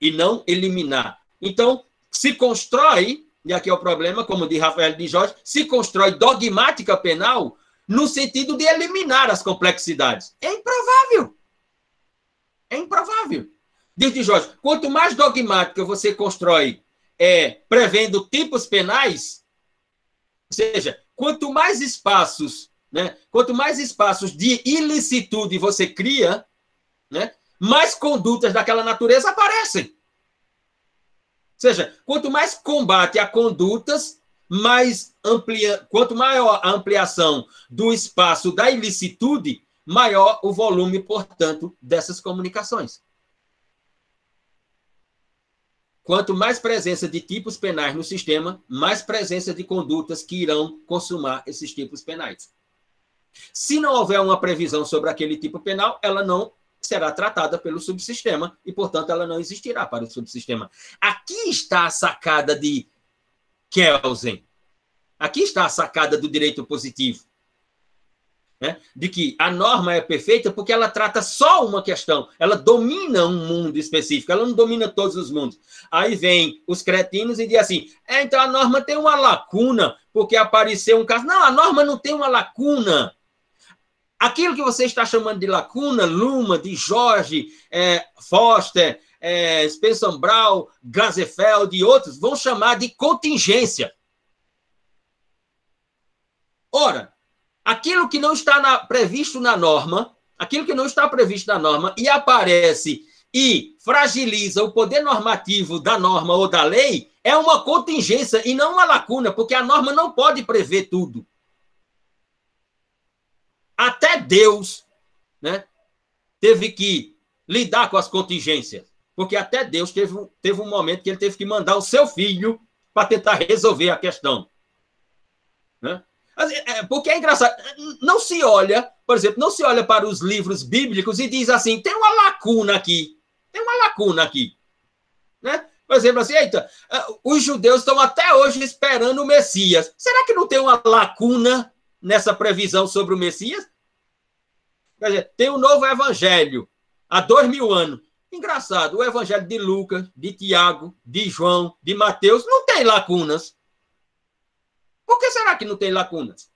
E não eliminar. Então, se constrói, e aqui é o problema, como diz Rafael de Jorge, se constrói dogmática penal no sentido de eliminar as complexidades. É improvável. É improvável. Diz de Jorge, quanto mais dogmática você constrói é, prevendo tipos penais, seja, quanto mais espaços, né, quanto mais espaços de ilicitude você cria, né, mais condutas daquela natureza aparecem. Ou seja, quanto mais combate a condutas, mais amplia, quanto maior a ampliação do espaço da ilicitude, maior o volume, portanto, dessas comunicações. Quanto mais presença de tipos penais no sistema, mais presença de condutas que irão consumar esses tipos penais. Se não houver uma previsão sobre aquele tipo penal, ela não será tratada pelo subsistema e, portanto, ela não existirá para o subsistema. Aqui está a sacada de Kelsen. Aqui está a sacada do direito positivo né, de que a norma é perfeita porque ela trata só uma questão, ela domina um mundo específico, ela não domina todos os mundos. Aí vem os cretinos e diz assim: é, então a norma tem uma lacuna, porque apareceu um caso. Não, a norma não tem uma lacuna. Aquilo que você está chamando de lacuna, Luma, de Jorge, é, Foster, é, Spencer Brown, Gazefeld e outros, vão chamar de contingência. Ora, aquilo que não está na, previsto na norma, aquilo que não está previsto na norma e aparece e fragiliza o poder normativo da norma ou da lei, é uma contingência e não uma lacuna, porque a norma não pode prever tudo. Até Deus né, teve que lidar com as contingências, porque até Deus teve, teve um momento que ele teve que mandar o seu filho para tentar resolver a questão. Né? É, porque é engraçado, não se olha, por exemplo, não se olha para os livros bíblicos e diz assim: tem uma lacuna aqui, tem uma lacuna aqui. Né? Por exemplo, assim, eita, é, os judeus estão até hoje esperando o Messias. Será que não tem uma lacuna nessa previsão sobre o Messias? Quer dizer, tem um novo evangelho há dois mil anos. Engraçado, o evangelho de Lucas, de Tiago, de João, de Mateus, não tem lacunas. Por que será que não tem lacunas?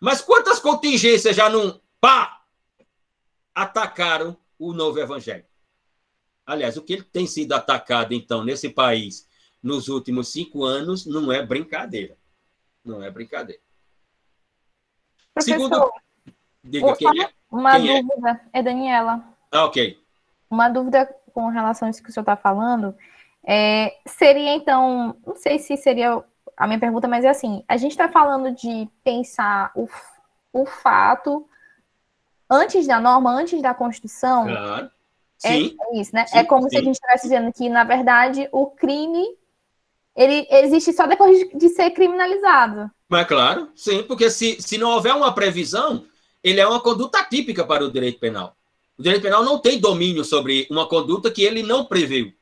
Mas quantas contingências já não pá, atacaram o novo evangelho? Aliás, o que ele tem sido atacado, então, nesse país nos últimos cinco anos não é brincadeira. Não é brincadeira. Professor, Segundo... Diga, quem é? Uma quem é? dúvida, é? é Daniela. Ah, ok. Uma dúvida com relação a isso que o senhor está falando. É, seria, então, não sei se seria a minha pergunta, mas é assim: a gente está falando de pensar o, o fato antes da norma, antes da Constituição. Claro. É, sim. É, isso, né? Sim, é como sim. se a gente estivesse dizendo que, na verdade, o crime ele existe só depois de, de ser criminalizado. Mas claro, sim, porque se, se não houver uma previsão, ele é uma conduta típica para o direito penal. O direito penal não tem domínio sobre uma conduta que ele não previu.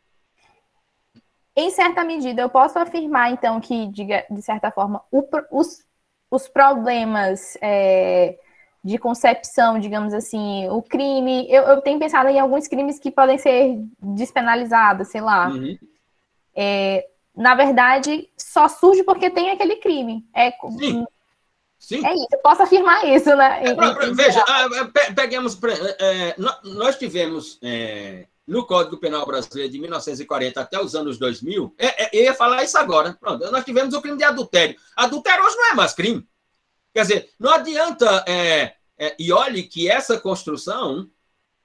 Em certa medida, eu posso afirmar, então, que, de, de certa forma, o, os, os problemas é, de concepção, digamos assim, o crime. Eu, eu, tenho pensado em alguns crimes que podem ser despenalizados, sei lá. Uhum. É, na verdade, só surge porque tem aquele crime. É, Sim. Sim. É isso, eu posso afirmar isso, né? É, veja, ah, peguemos. É, nós tivemos é, no Código Penal Brasileiro de 1940 até os anos 2000, é, é, eu ia falar isso agora. Pronto, nós tivemos o crime de adultério. Adultério hoje não é mais crime. Quer dizer, não adianta. É, é, e olhe que essa construção,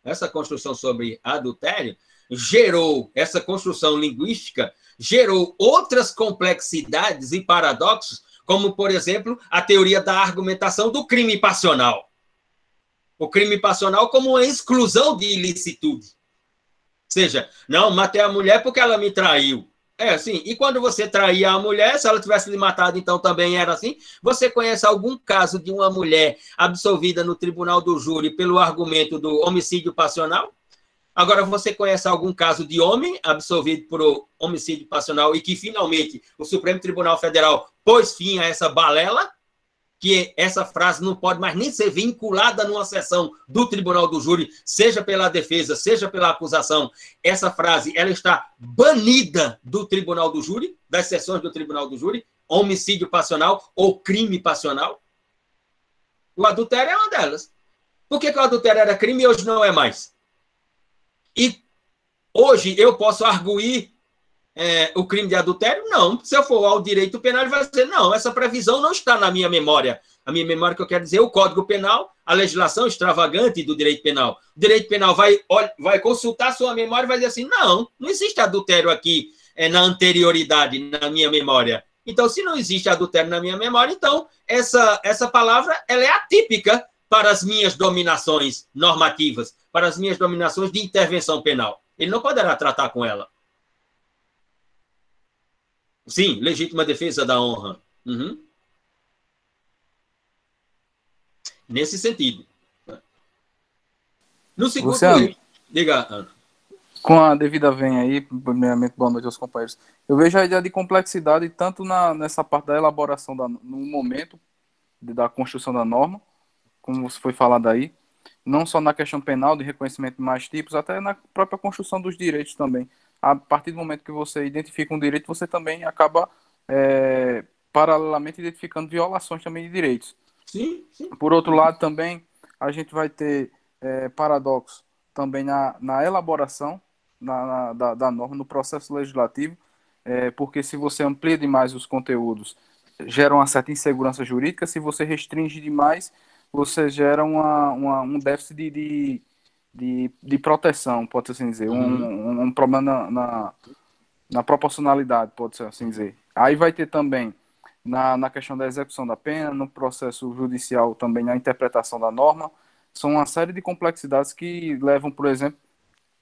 essa construção sobre adultério, gerou, essa construção linguística gerou outras complexidades e paradoxos, como, por exemplo, a teoria da argumentação do crime passional. O crime passional como uma exclusão de ilicitude. Seja, não, matei a mulher porque ela me traiu. É assim. E quando você traía a mulher, se ela tivesse lhe matado, então também era assim. Você conhece algum caso de uma mulher absolvida no tribunal do júri pelo argumento do homicídio passional? Agora, você conhece algum caso de homem absolvido por homicídio passional e que finalmente o Supremo Tribunal Federal pôs fim a essa balela? Que essa frase não pode mais nem ser vinculada numa sessão do Tribunal do Júri, seja pela defesa, seja pela acusação. Essa frase ela está banida do Tribunal do Júri, das sessões do Tribunal do Júri, homicídio passional ou crime passional. O adultério é uma delas. Por que, que o adultério era crime e hoje não é mais? E hoje eu posso arguir é, o crime de adultério? Não. Se eu for ao direito penal, ele vai dizer: não, essa previsão não está na minha memória. A minha memória que eu quero dizer é o Código Penal, a legislação extravagante do direito penal. O direito penal vai, vai consultar sua memória e vai dizer assim: não, não existe adultério aqui é, na anterioridade, na minha memória. Então, se não existe adultério na minha memória, então essa, essa palavra ela é atípica para as minhas dominações normativas, para as minhas dominações de intervenção penal. Ele não poderá tratar com ela. Sim, legítima defesa da honra. Uhum. Nesse sentido. No segundo. Luciano, diga, Ana. Com a devida vem aí, primeiramente, boa noite aos companheiros. Eu vejo a ideia de complexidade tanto na, nessa parte da elaboração, da, no momento da construção da norma, como foi falado aí, não só na questão penal de reconhecimento de mais tipos, até na própria construção dos direitos também. A partir do momento que você identifica um direito, você também acaba, é, paralelamente, identificando violações também de direitos. Sim, sim. Por outro lado, também, a gente vai ter é, paradoxo também na, na elaboração na, na, da, da, norma, no processo legislativo, é, porque se você amplia demais os conteúdos, gera uma certa insegurança jurídica, se você restringe demais, você gera uma, uma um déficit de, de, de, de, proteção, pode assim dizer, uhum. um, um, problema na, na, na, proporcionalidade, pode assim dizer. Aí vai ter também, na, na questão da execução da pena, no processo judicial também na interpretação da norma, são uma série de complexidades que levam, por exemplo,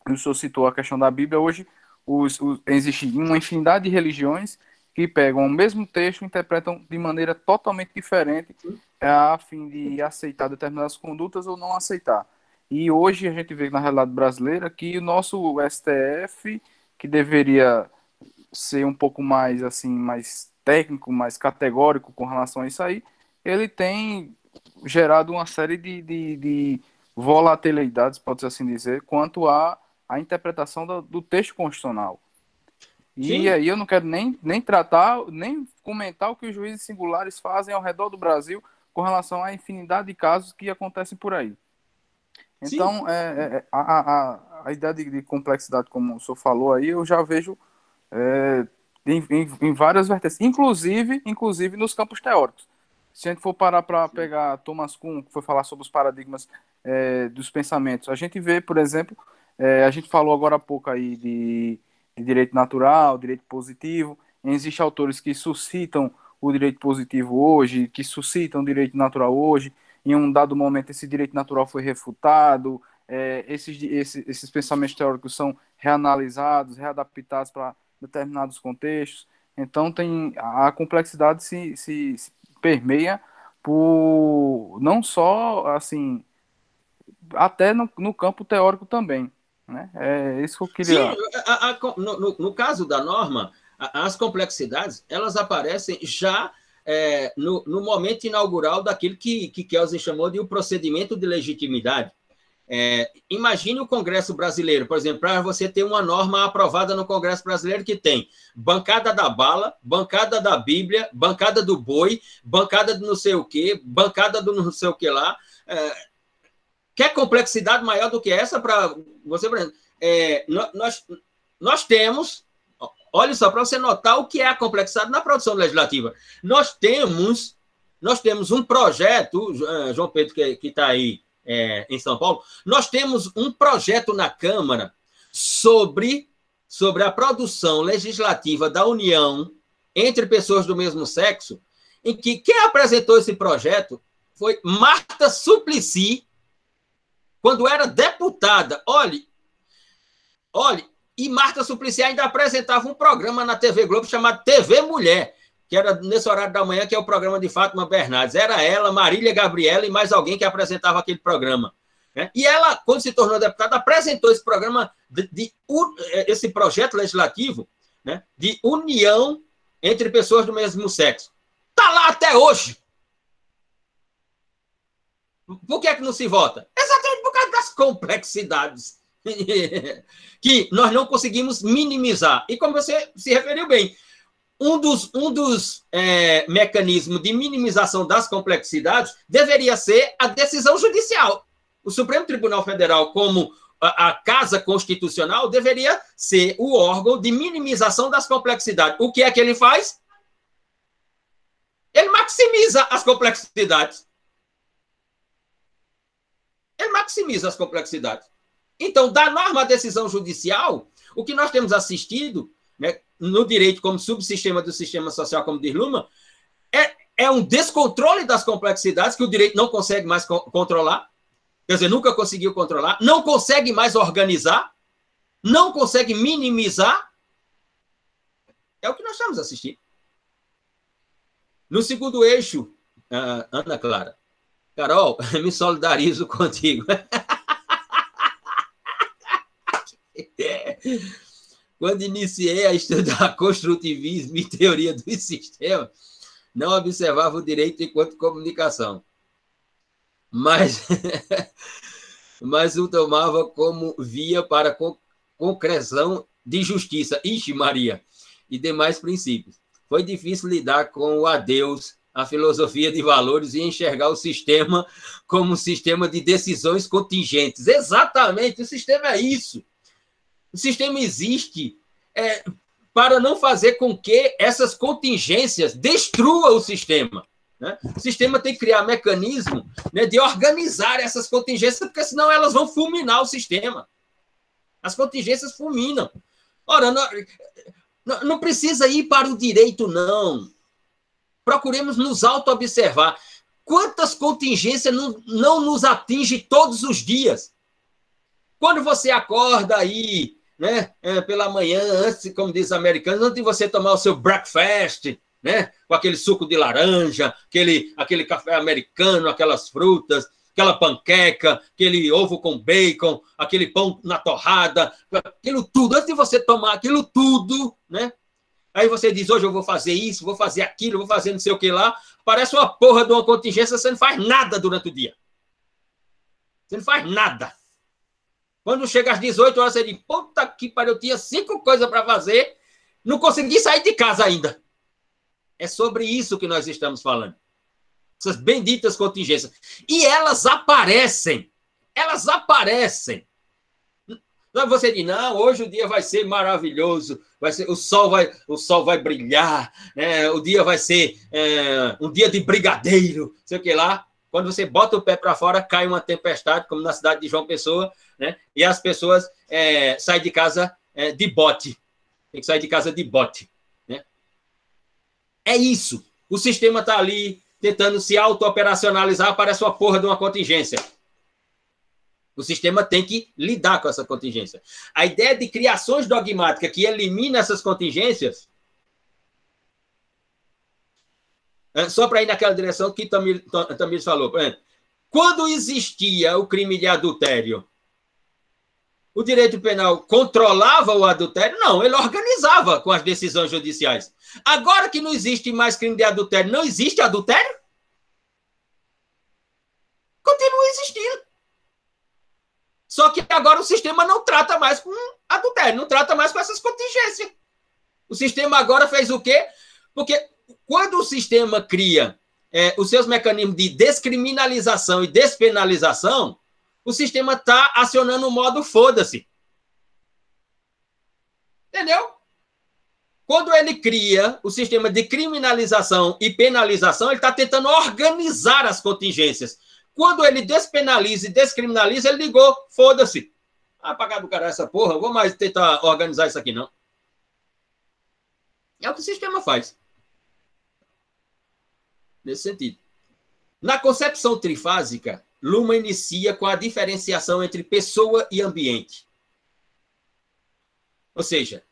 o senhor citou a questão da Bíblia, hoje os, os, existe uma infinidade de religiões que pegam o mesmo texto e interpretam de maneira totalmente diferente a fim de aceitar determinadas condutas ou não aceitar. E hoje a gente vê na realidade brasileira que o nosso STF, que deveria ser um pouco mais assim, mais técnico, mais categórico com relação a isso aí, ele tem gerado uma série de, de, de volatilidades, pode-se assim dizer, quanto à a, a interpretação do, do texto constitucional. E Sim. aí eu não quero nem, nem tratar, nem comentar o que os juízes singulares fazem ao redor do Brasil com relação à infinidade de casos que acontecem por aí. Então, é, é, é, a, a, a ideia de, de, complexidade, como o senhor falou aí, eu já vejo é, em, em, em, várias vertentes, inclusive, inclusive nos campos teóricos. Se a gente for parar para pegar Thomas Kuhn, que foi falar sobre os paradigmas é, dos pensamentos, a gente vê, por exemplo, é, a gente falou agora há pouco aí de de direito natural, direito positivo. Existem autores que suscitam o direito positivo hoje, que suscitam o direito natural hoje. Em um dado momento, esse direito natural foi refutado. É, esses, esses, esses pensamentos teóricos são reanalisados, readaptados para determinados contextos. Então, tem a complexidade se, se, se permeia por não só assim até no, no campo teórico também. Né? É isso que eu queria. Sim, a, a, no, no, caso da norma, as complexidades elas aparecem já é, no, no, momento inaugural daquilo que, que Kelsen chamou de o um procedimento de legitimidade. É, imagine o Congresso brasileiro, por exemplo, para você ter uma norma aprovada no Congresso brasileiro que tem bancada da bala, bancada da Bíblia, bancada do boi, bancada do não sei o quê, bancada do não sei o que lá. É, Quer complexidade maior do que essa para você, por exemplo? É, nós, nós temos, olha só, para você notar o que é a complexidade na produção legislativa. Nós temos nós temos um projeto, eh, João Pedro, que está aí é, em São Paulo, nós temos um projeto na Câmara sobre, sobre a produção legislativa da União entre pessoas do mesmo sexo, em que quem apresentou esse projeto foi Marta Suplicy, quando era deputada. Olhe, olhe, e Marta Suplicy ainda apresentava um programa na TV Globo chamado TV Mulher, que era nesse horário da manhã, que é o programa de Fátima Bernardes. Era ela, Marília Gabriela e mais alguém que apresentava aquele programa. Né? E ela, quando se tornou deputada, apresentou esse programa, de, de esse projeto legislativo né, de união entre pessoas do mesmo sexo. Está lá até hoje. Por que, é que não se vota? Exatamente por causa das complexidades [laughs] que nós não conseguimos minimizar. E como você se referiu bem, um dos, um dos é, mecanismos de minimização das complexidades deveria ser a decisão judicial. O Supremo Tribunal Federal, como a, a, Casa Constitucional, deveria ser o órgão de minimização das complexidades. O que é que ele faz? Ele maximiza as complexidades. Ele maximiza as complexidades. Então, da norma à decisão judicial, o que nós temos assistido, né, no direito como subsistema do sistema social, como diz Luma, é, é um descontrole das complexidades que o direito não consegue mais co controlar, quer dizer, nunca conseguiu controlar, não consegue mais organizar, não consegue minimizar. É o que nós estamos assistindo. No segundo eixo, uh, Ana Clara, Carol, [laughs] me solidarizo contigo. [laughs] [laughs] Quando iniciei a estudar [laughs] construtivismo e teoria dos sistemas, não observava o direito enquanto comunicação, mas, [laughs] mas o tomava como via para concreção de justiça, ixi Maria, e demais princípios. Foi difícil lidar com o adeus a filosofia de valores e enxergar o sistema como um sistema de decisões contingentes. Exatamente, o sistema é isso. O sistema existe é, para não fazer com que essas contingências destruam o sistema. Né? O sistema tem que criar mecanismo né, de organizar essas contingências, porque senão elas vão fulminar o sistema. As contingências fulminam. Ora, não, não precisa ir para o direito, não procuremos nos auto-observar. Quantas contingências não, não nos atinge todos os dias? Quando você acorda aí, né, é, pela manhã, antes, como diz os americanos, antes de você tomar o seu breakfast, né, com aquele suco de laranja, aquele, aquele café americano, aquelas frutas, aquela panqueca, aquele ovo com bacon, aquele pão na torrada, aquilo tudo, antes de você tomar aquilo tudo, né, Aí você diz, hoje eu vou fazer isso, vou fazer aquilo, vou fazer não sei o que lá. Parece uma porra de uma contingência, você não faz nada durante o dia. Você não faz nada. Quando chega às 18 horas, você diz, puta que pariu, eu tinha cinco coisas para fazer, não consegui sair de casa ainda. É sobre isso que nós estamos falando. Essas benditas contingências. E elas aparecem. Elas aparecem. Você diz, não, hoje o dia vai ser maravilhoso, vai ser, o, sol vai, o sol vai brilhar, né? o dia vai ser é, um dia de brigadeiro, sei o que lá. Quando você bota o pé para fora, cai uma tempestade, como na cidade de João Pessoa, né? e as pessoas é, saem de casa é, de bote. Tem que sair de casa de bote. Né? É isso. O sistema está ali tentando se auto-operacionalizar para a sua porra de uma contingência. O sistema tem que lidar com essa contingência. A ideia de criações dogmáticas que elimina essas contingências. É, só para ir naquela direção que Tamir, Tamir falou. Quando existia o crime de adultério, o direito penal controlava o adultério? Não, ele organizava com as decisões judiciais. Agora que não existe mais crime de adultério, não existe adultério? Continua existindo. Só que agora o sistema não trata mais com adultério, não trata mais com essas contingências. O sistema agora fez o quê? Porque quando o sistema cria é, os seus mecanismos de descriminalização e despenalização, o sistema está acionando o modo foda-se. Entendeu? Quando ele cria o sistema de criminalização e penalização, ele está tentando organizar as contingências. Quando ele despenaliza e descriminaliza, ele ligou, foda-se. Ah, pagar do cara essa porra, vou mais tentar organizar isso aqui, não. É o que o sistema faz. Nesse sentido. Na concepção trifásica, Luma inicia com a diferenciação entre pessoa e ambiente. Ou seja,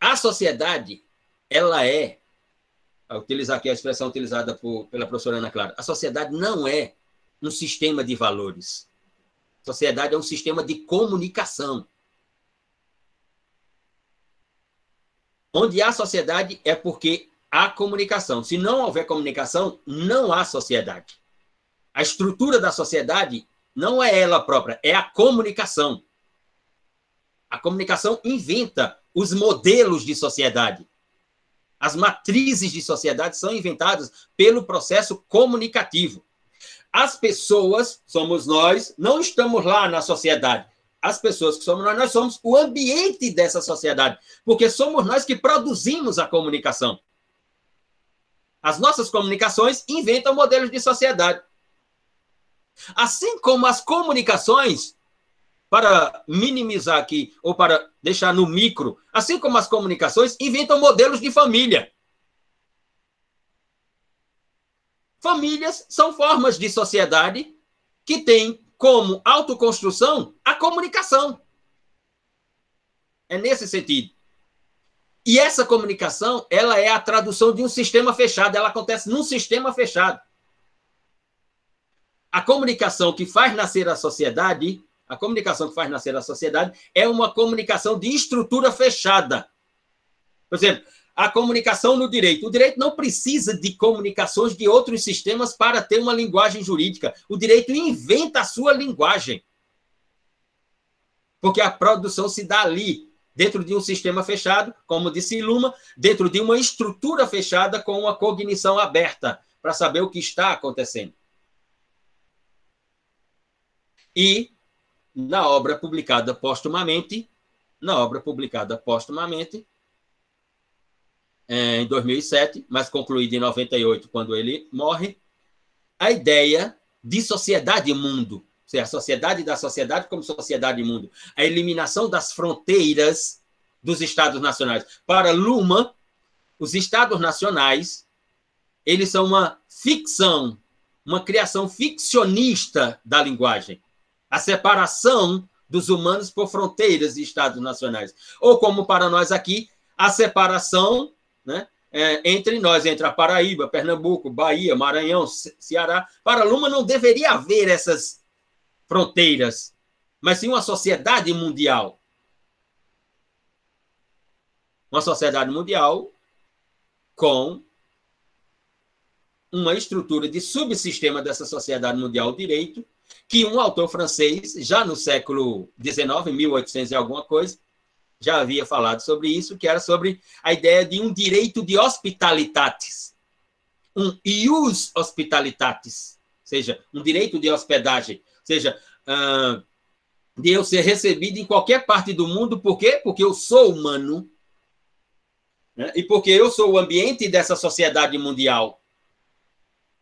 a sociedade, ela é, a utilizar aqui a expressão utilizada por, pela professora Ana Clara, a sociedade não é um sistema de valores. A sociedade é um sistema de comunicação. Onde há sociedade é porque há comunicação. Se não houver comunicação, não há sociedade. A estrutura da sociedade não é ela própria, é a comunicação. A comunicação inventa os modelos de sociedade. As matrizes de sociedade são inventadas pelo processo comunicativo. As pessoas, somos nós, não estamos lá na sociedade. As pessoas que somos nós, nós somos o ambiente dessa sociedade, porque somos nós que produzimos a comunicação. As nossas comunicações inventam modelos de sociedade. Assim como as comunicações para minimizar aqui, ou para deixar no micro, assim como as comunicações, inventam modelos de família. Famílias são formas de sociedade que têm como autoconstrução a comunicação. É nesse sentido. E essa comunicação, ela é a tradução de um sistema fechado, ela acontece num sistema fechado. A comunicação que faz nascer a sociedade a comunicação que faz nascer a sociedade é uma comunicação de estrutura fechada. Por exemplo, a comunicação no direito. O direito não precisa de comunicações de outros sistemas para ter uma linguagem jurídica. O direito inventa a sua linguagem. Porque a produção se dá ali, dentro de um sistema fechado, como disse Luma, dentro de uma estrutura fechada com uma cognição aberta, para saber o que está acontecendo. E na obra publicada postumamente, na obra publicada postumamente, é, em 2007, mas concluída em 98, quando ele morre, a ideia de sociedade-mundo, a sociedade da sociedade como sociedade-mundo, a eliminação das fronteiras dos Estados nacionais. Para Luma, os Estados nacionais, eles são uma ficção, uma criação ficcionista da linguagem a separação dos humanos por fronteiras e estados nacionais. Ou como para nós aqui, a separação né, é, entre nós, entre a Paraíba, Pernambuco, Bahia, Maranhão, Ceará. Para Luma não deveria haver essas fronteiras, mas sim uma sociedade mundial. Uma sociedade mundial com uma estrutura de subsistema dessa sociedade mundial, direito, que um autor francês, já no século XIX, 1800 e alguma coisa, já havia falado sobre isso, que era sobre a ideia de um direito de hospitalitatis, um ius hospitalitatis, seja, um direito de hospedagem, seja, uh, de eu ser recebido em qualquer parte do mundo, por quê? Porque eu sou humano, né? e porque eu sou o ambiente dessa sociedade mundial.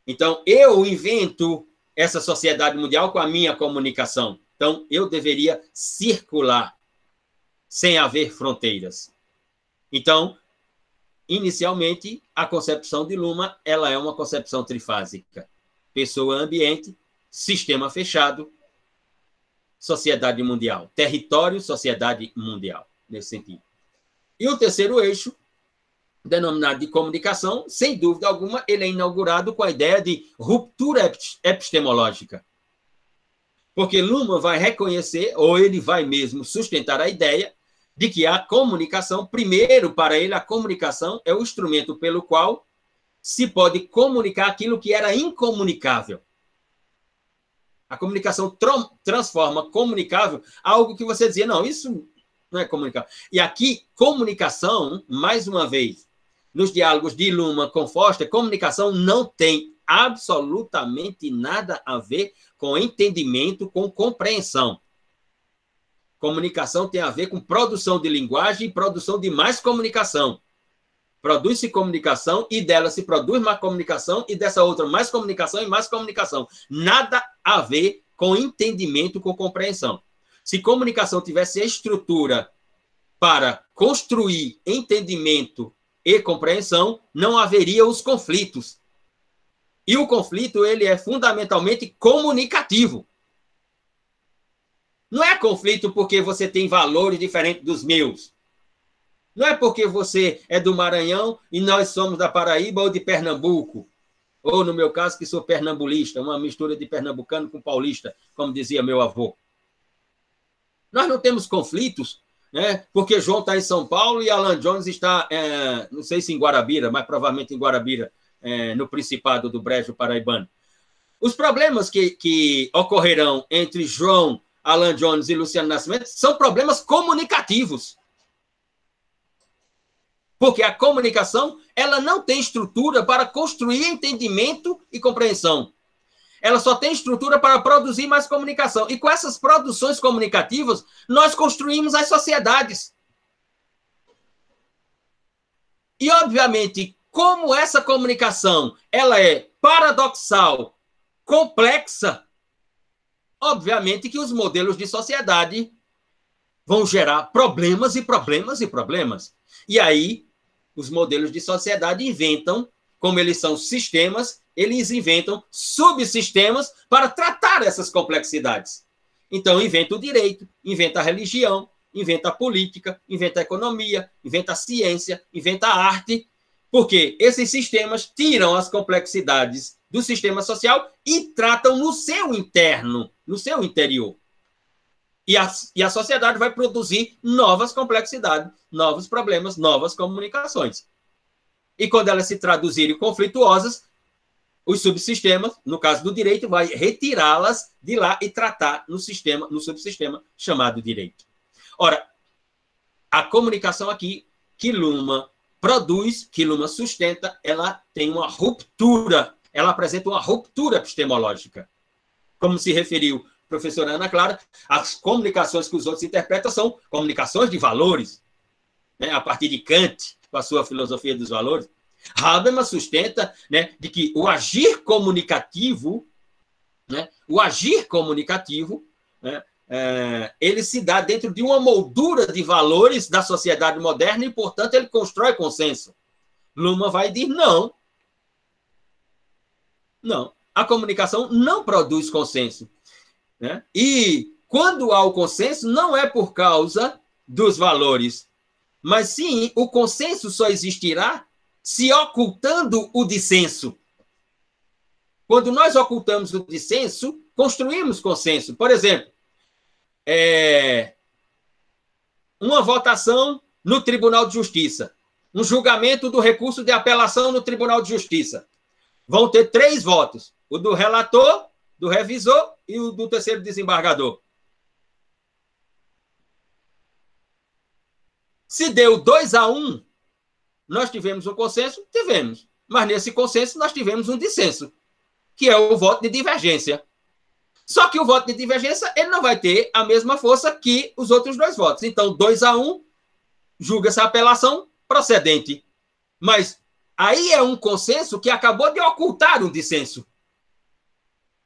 Então, eu invento essa sociedade mundial com a minha comunicação. Então, eu deveria circular sem haver fronteiras. Então, inicialmente, a concepção de Luma ela é uma concepção trifásica: pessoa-ambiente, sistema fechado, sociedade mundial, território, sociedade mundial, nesse sentido. E o terceiro eixo denominado de comunicação, sem dúvida alguma, ele é inaugurado com a ideia de ruptura epistemológica. Porque Luhmann vai reconhecer, ou ele vai mesmo sustentar a ideia, de que a comunicação, primeiro, para ele, a comunicação é o instrumento pelo qual se pode comunicar aquilo que era incomunicável. A comunicação transforma comunicável algo que você dizia, não, isso não é comunicável. E aqui, comunicação, mais uma vez, nos diálogos de Luma com Foster, comunicação não tem absolutamente nada a ver com entendimento, com compreensão. Comunicação tem a ver com produção de linguagem e produção de mais comunicação. Produz-se comunicação e dela se produz mais comunicação e dessa outra mais comunicação e mais comunicação. Nada a ver com entendimento, com compreensão. Se comunicação tivesse estrutura para construir entendimento e compreensão, não haveria os conflitos. E o conflito ele é fundamentalmente comunicativo. Não é conflito porque você tem valores diferentes dos meus. Não é porque você é do Maranhão e nós somos da Paraíba ou de Pernambuco. Ou, no meu caso, que sou pernambulista, uma mistura de pernambucano com paulista, como dizia meu avô. Nós não temos conflitos, né? porque João está em São Paulo e Alan Jones está, é, não sei se em Guarabira, mas provavelmente em Guarabira, é, no Principado do Brejo Paraibano. Os problemas que, que ocorrerão entre João, Alan Jones e Luciano Nascimento são problemas comunicativos. Porque a comunicação, ela não tem estrutura para construir entendimento e compreensão. Ela só tem estrutura para produzir mais comunicação. E com essas produções comunicativas, nós construímos as sociedades. E, obviamente, como essa comunicação ela é paradoxal, complexa, obviamente que os modelos de sociedade vão gerar problemas e problemas e problemas. E aí os modelos de sociedade inventam, como eles são sistemas, eles inventam subsistemas para tratar essas complexidades. Então, inventa o direito, inventa a religião, inventa a política, inventa a economia, inventa a ciência, inventa a arte, porque esses sistemas tiram as complexidades do sistema social e tratam no seu interno, no seu interior. E a, e a sociedade vai produzir novas complexidades, novos problemas, novas comunicações. E quando elas se traduzirem conflituosas, os subsistemas, no caso do direito, vai retirá-las de lá e tratar no sistema, no subsistema chamado direito. Ora, a comunicação aqui que Luma produz, que Luma sustenta, ela tem uma ruptura, ela apresenta uma ruptura epistemológica. Como se referiu professora Ana Clara, as comunicações que os outros interpretam são comunicações de valores, né, a partir de Kant, com a sua filosofia dos valores. Habermas sustenta né, de que o agir comunicativo, né, o agir comunicativo, né, é, ele se dá dentro de uma moldura de valores da sociedade moderna e, portanto, ele constrói consenso. Luma vai dizer não. Não. A comunicação não produz consenso. Né? E quando há o consenso, não é por causa dos valores, mas sim o consenso só existirá se ocultando o dissenso. Quando nós ocultamos o dissenso, construímos consenso. Por exemplo, é, uma votação no Tribunal de Justiça, um julgamento do recurso de apelação no Tribunal de Justiça. Vão ter três votos: o do relator, do revisor e o do terceiro desembargador. Se deu 2 a 1, um, nós tivemos um consenso? Tivemos. Mas nesse consenso nós tivemos um dissenso, que é o voto de divergência. Só que o voto de divergência ele não vai ter a mesma força que os outros dois votos. Então, 2 a 1 um, julga essa apelação procedente. Mas aí é um consenso que acabou de ocultar um dissenso.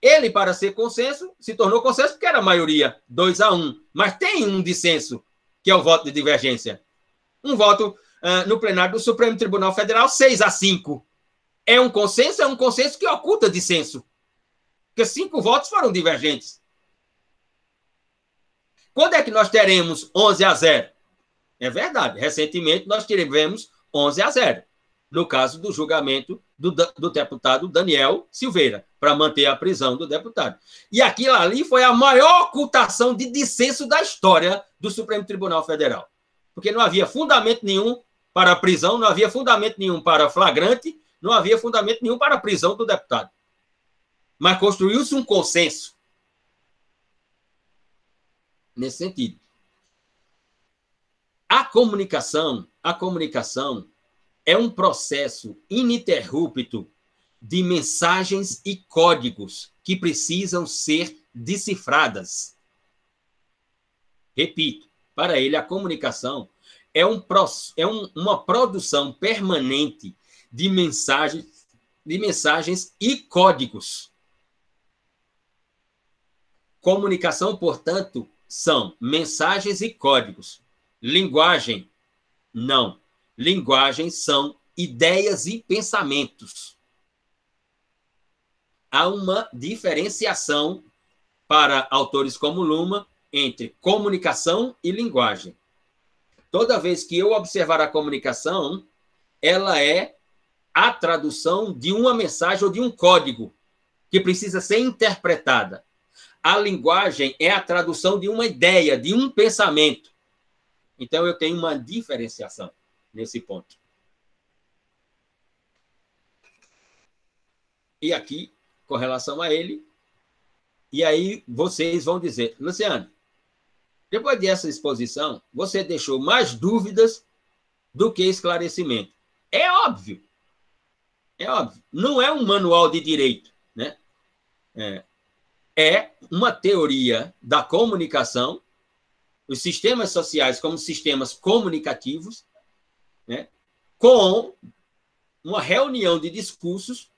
Ele, para ser consenso, se tornou consenso porque era maioria, 2 a 1. Um. Mas tem um dissenso, que é o voto de divergência. Um voto uh, no plenário do Supremo Tribunal Federal, 6 a 5. É um consenso, é um consenso que oculta dissenso. Porque cinco votos foram divergentes. Quando é que nós teremos 11 a 0? É verdade. Recentemente nós tivemos 11 a 0 no caso do julgamento do, do deputado Daniel Silveira, para manter a prisão do deputado. E aquilo ali foi a maior ocultação de dissenso da história do Supremo Tribunal Federal. Porque não havia fundamento nenhum para a prisão, não havia fundamento nenhum para flagrante, não havia fundamento nenhum para a prisão do deputado. Mas construiu-se um consenso nesse sentido. A comunicação, a comunicação é um processo ininterrupto de mensagens e códigos que precisam ser decifradas. Repito, para ele a comunicação é, um, é um, uma produção permanente de mensagens, de mensagens e códigos. Comunicação, portanto, são mensagens e códigos. Linguagem, não. Linguagem são ideias e pensamentos. Há uma diferenciação para autores como Luma entre comunicação e linguagem. Toda vez que eu observar a comunicação, ela é a tradução de uma mensagem ou de um código que precisa ser interpretada. A linguagem é a tradução de uma ideia, de um pensamento. Então eu tenho uma diferenciação nesse ponto. E aqui, com relação a ele, e aí vocês vão dizer, Luciano, depois dessa exposição, você deixou mais dúvidas do que esclarecimento. É óbvio. É óbvio. Não é um manual de direito, né? É, é uma teoria da comunicação, os sistemas sociais como sistemas comunicativos, né? com uma reunião de discursos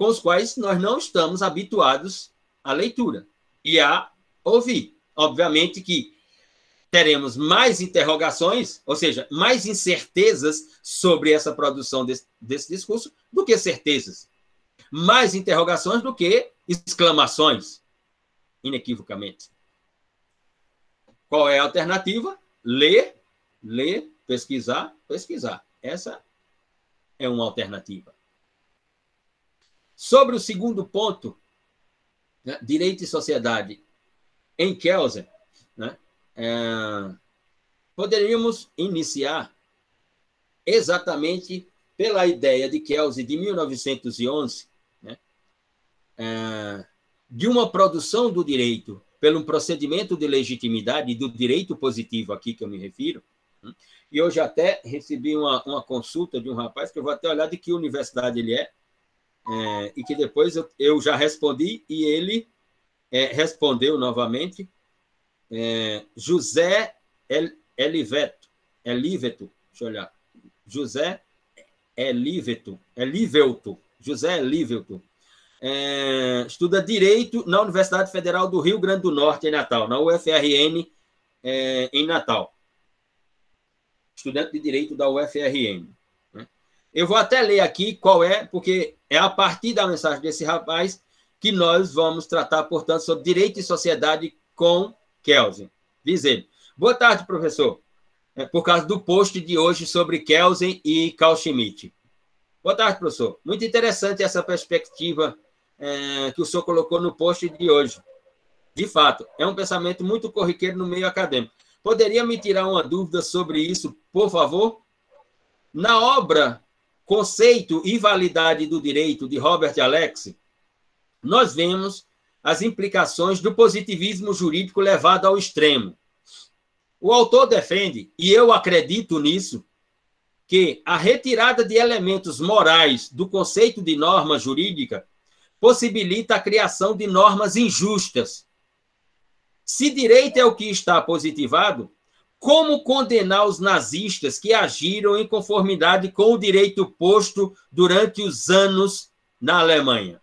com os quais nós não estamos habituados à leitura e a ouvir. Obviamente que teremos mais interrogações, ou seja, mais incertezas sobre essa produção desse, desse discurso do que certezas. Mais interrogações do que exclamações, inequivocamente. Qual é a alternativa? Ler, ler, pesquisar, pesquisar. Essa é uma alternativa. Sobre o segundo ponto, né, direito e sociedade em Kelsen, né, é, poderíamos iniciar exatamente pela ideia de Kelsey de 1911, né, é, de uma produção do direito pelo procedimento de legitimidade do direito positivo aqui que eu me refiro. Né, e hoje até recebi uma, uma consulta de um rapaz que eu vou até olhar de que universidade ele é, é e que depois eu, eu já respondi e ele é, respondeu novamente é, José Eliveto, Eliveto, deixa eu olhar, José Eliveto, Elivelto, José Elivelto, é, estuda Direito na Universidade Federal do Rio Grande do Norte, em Natal, na UFRN, é, em Natal. Estudante de Direito da UFRN. Eu vou até ler aqui qual é, porque é a partir da mensagem desse rapaz que nós vamos tratar, portanto, sobre direito e sociedade com Kelsen. Diz ele. Boa tarde, professor. É por causa do post de hoje sobre Kelsen e Carl Schmitt. Boa tarde, professor. Muito interessante essa perspectiva é, que o senhor colocou no post de hoje. De fato, é um pensamento muito corriqueiro no meio acadêmico. Poderia me tirar uma dúvida sobre isso, por favor? Na obra Conceito e Validade do Direito, de Robert Alex, nós vemos as implicações do positivismo jurídico levado ao extremo. O autor defende, e eu acredito nisso, que a retirada de elementos morais do conceito de norma jurídica possibilita a criação de normas injustas. Se direito é o que está positivado, como condenar os nazistas que agiram em conformidade com o direito posto durante os anos na Alemanha?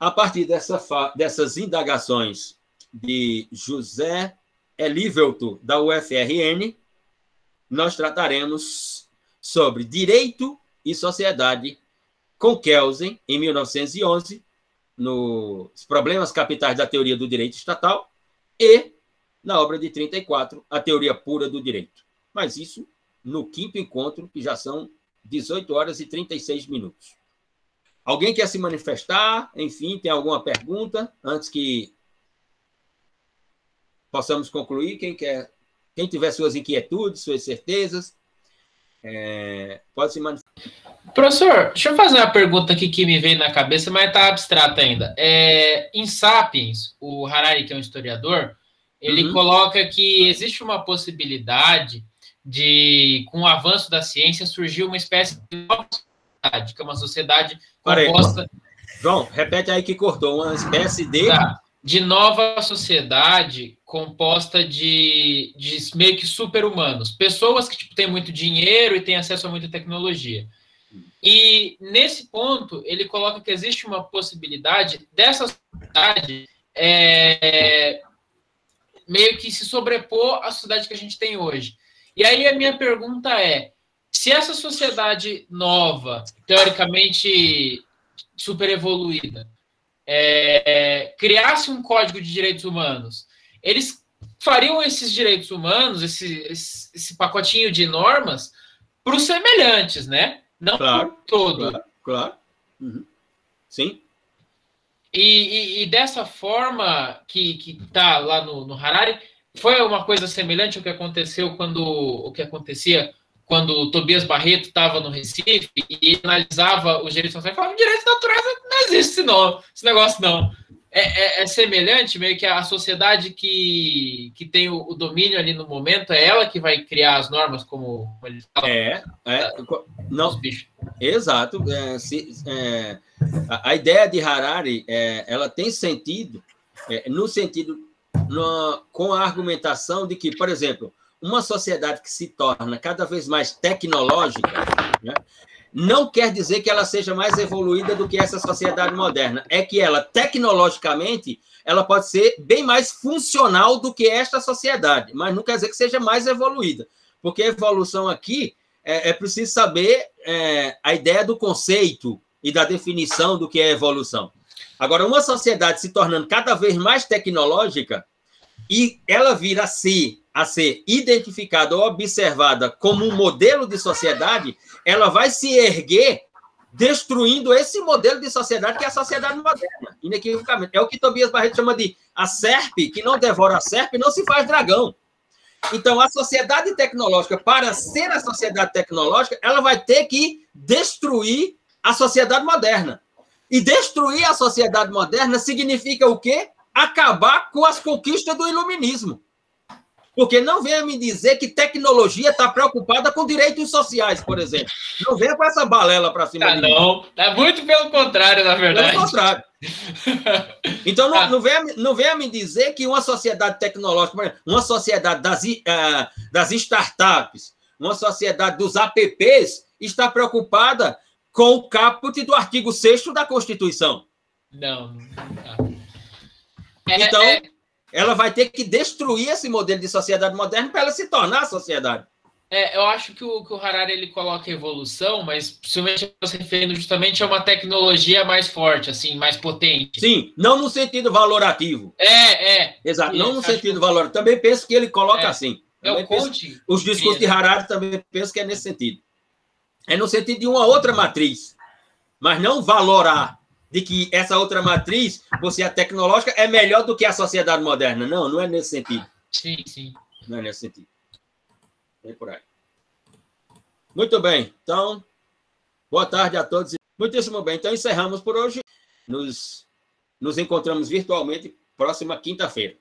A partir dessa, dessas indagações de José Elivelto, da UFRN, nós trataremos sobre direito e sociedade com Kelsen, em 1911, nos Problemas Capitais da Teoria do Direito Estatal, e, na obra de 34, A Teoria Pura do Direito. Mas isso no quinto encontro, que já são 18 horas e 36 minutos. Alguém quer se manifestar? Enfim, tem alguma pergunta antes que possamos concluir? Quem quer, quem tiver suas inquietudes, suas certezas, é, pode se manifestar. Professor, deixa eu fazer uma pergunta aqui que me veio na cabeça, mas está abstrata ainda. É, em Sapiens, o Harari, que é um historiador, ele uhum. coloca que existe uma possibilidade de, com o avanço da ciência, surgir uma espécie de nova sociedade, que é uma sociedade composta. João, repete aí que cortou, uma espécie de. Tá. de nova sociedade composta de, de meio que super-humanos, pessoas que tipo, têm muito dinheiro e têm acesso a muita tecnologia. E nesse ponto, ele coloca que existe uma possibilidade dessa sociedade é, meio que se sobrepor à sociedade que a gente tem hoje. E aí a minha pergunta é: se essa sociedade nova, teoricamente super evoluída, é, criasse um código de direitos humanos, eles fariam esses direitos humanos, esse, esse, esse pacotinho de normas, para os semelhantes, né? Não claro, todo. Claro, claro. Uhum. Sim. E, e, e, dessa forma que está lá no, no, Harari, foi uma coisa semelhante ao que aconteceu quando o que acontecia quando o Tobias Barreto estava no Recife e analisava os direitos naturais, falava direitos naturais não existe não, esse negócio não. É, é, é, semelhante, meio que a sociedade que, que tem o, o, domínio ali no momento, é ela que vai criar as normas, como, eles falam. É, é não, exato. É, se, é, a, a, ideia de Harari, é, ela tem sentido, é, no sentido, no, com a argumentação de que, por exemplo, uma sociedade que se torna cada vez mais tecnológica, né, não quer dizer que ela seja mais evoluída do que essa sociedade moderna. É que ela, tecnologicamente, ela pode ser bem mais funcional do que esta sociedade, mas não quer dizer que seja mais evoluída. Porque a evolução aqui é, é preciso saber é, a ideia do conceito e da definição do que é evolução. Agora, uma sociedade se tornando cada vez mais tecnológica e ela vir a ser a ser identificada ou observada como um modelo de sociedade, ela vai se erguer destruindo esse modelo de sociedade que é a sociedade moderna, inequivocamente. É o que Tobias Barreto chama de a serpe, que não devora a serpe, não se faz dragão. Então, a sociedade tecnológica, para ser a sociedade tecnológica, ela vai ter que destruir a sociedade moderna. E destruir a sociedade moderna significa o quê? Acabar com as conquistas do iluminismo. Porque não venha me dizer que tecnologia está preocupada com direitos sociais, por exemplo. Não venha com essa balela para cima tá, de mim. Não, é muito pelo contrário, na verdade. Pelo contrário. [laughs] Então, não, tá. não, venha, não venha me dizer que uma sociedade tecnológica, uma sociedade das, uh, das startups, uma sociedade dos apps, está preocupada com o caput do artigo 6 da Constituição. Não, não É, então, é, ela vai ter que destruir esse modelo de sociedade moderna para ela se tornar a sociedade. É, eu acho que o, que o Harari ele coloca evolução, mas principalmente se referindo justamente a uma tecnologia mais forte, assim, mais potente. Sim, não no sentido valorativo. É, é. Exato, não no sentido que... valorativo. Também penso que ele coloca é. assim. É o Conte. Os discursos de Harari também penso que é nesse sentido. É no sentido de uma outra matriz, mas não valorar de que essa outra matriz, você a tecnológica, é melhor do que a sociedade moderna. Não, não é nesse sentido. Sim, sim. Não é nesse sentido. Vem por aí. Muito bem. Então, boa tarde a todos. Muitíssimo bem. Então, encerramos por hoje. Nos, nos encontramos virtualmente próxima quinta-feira.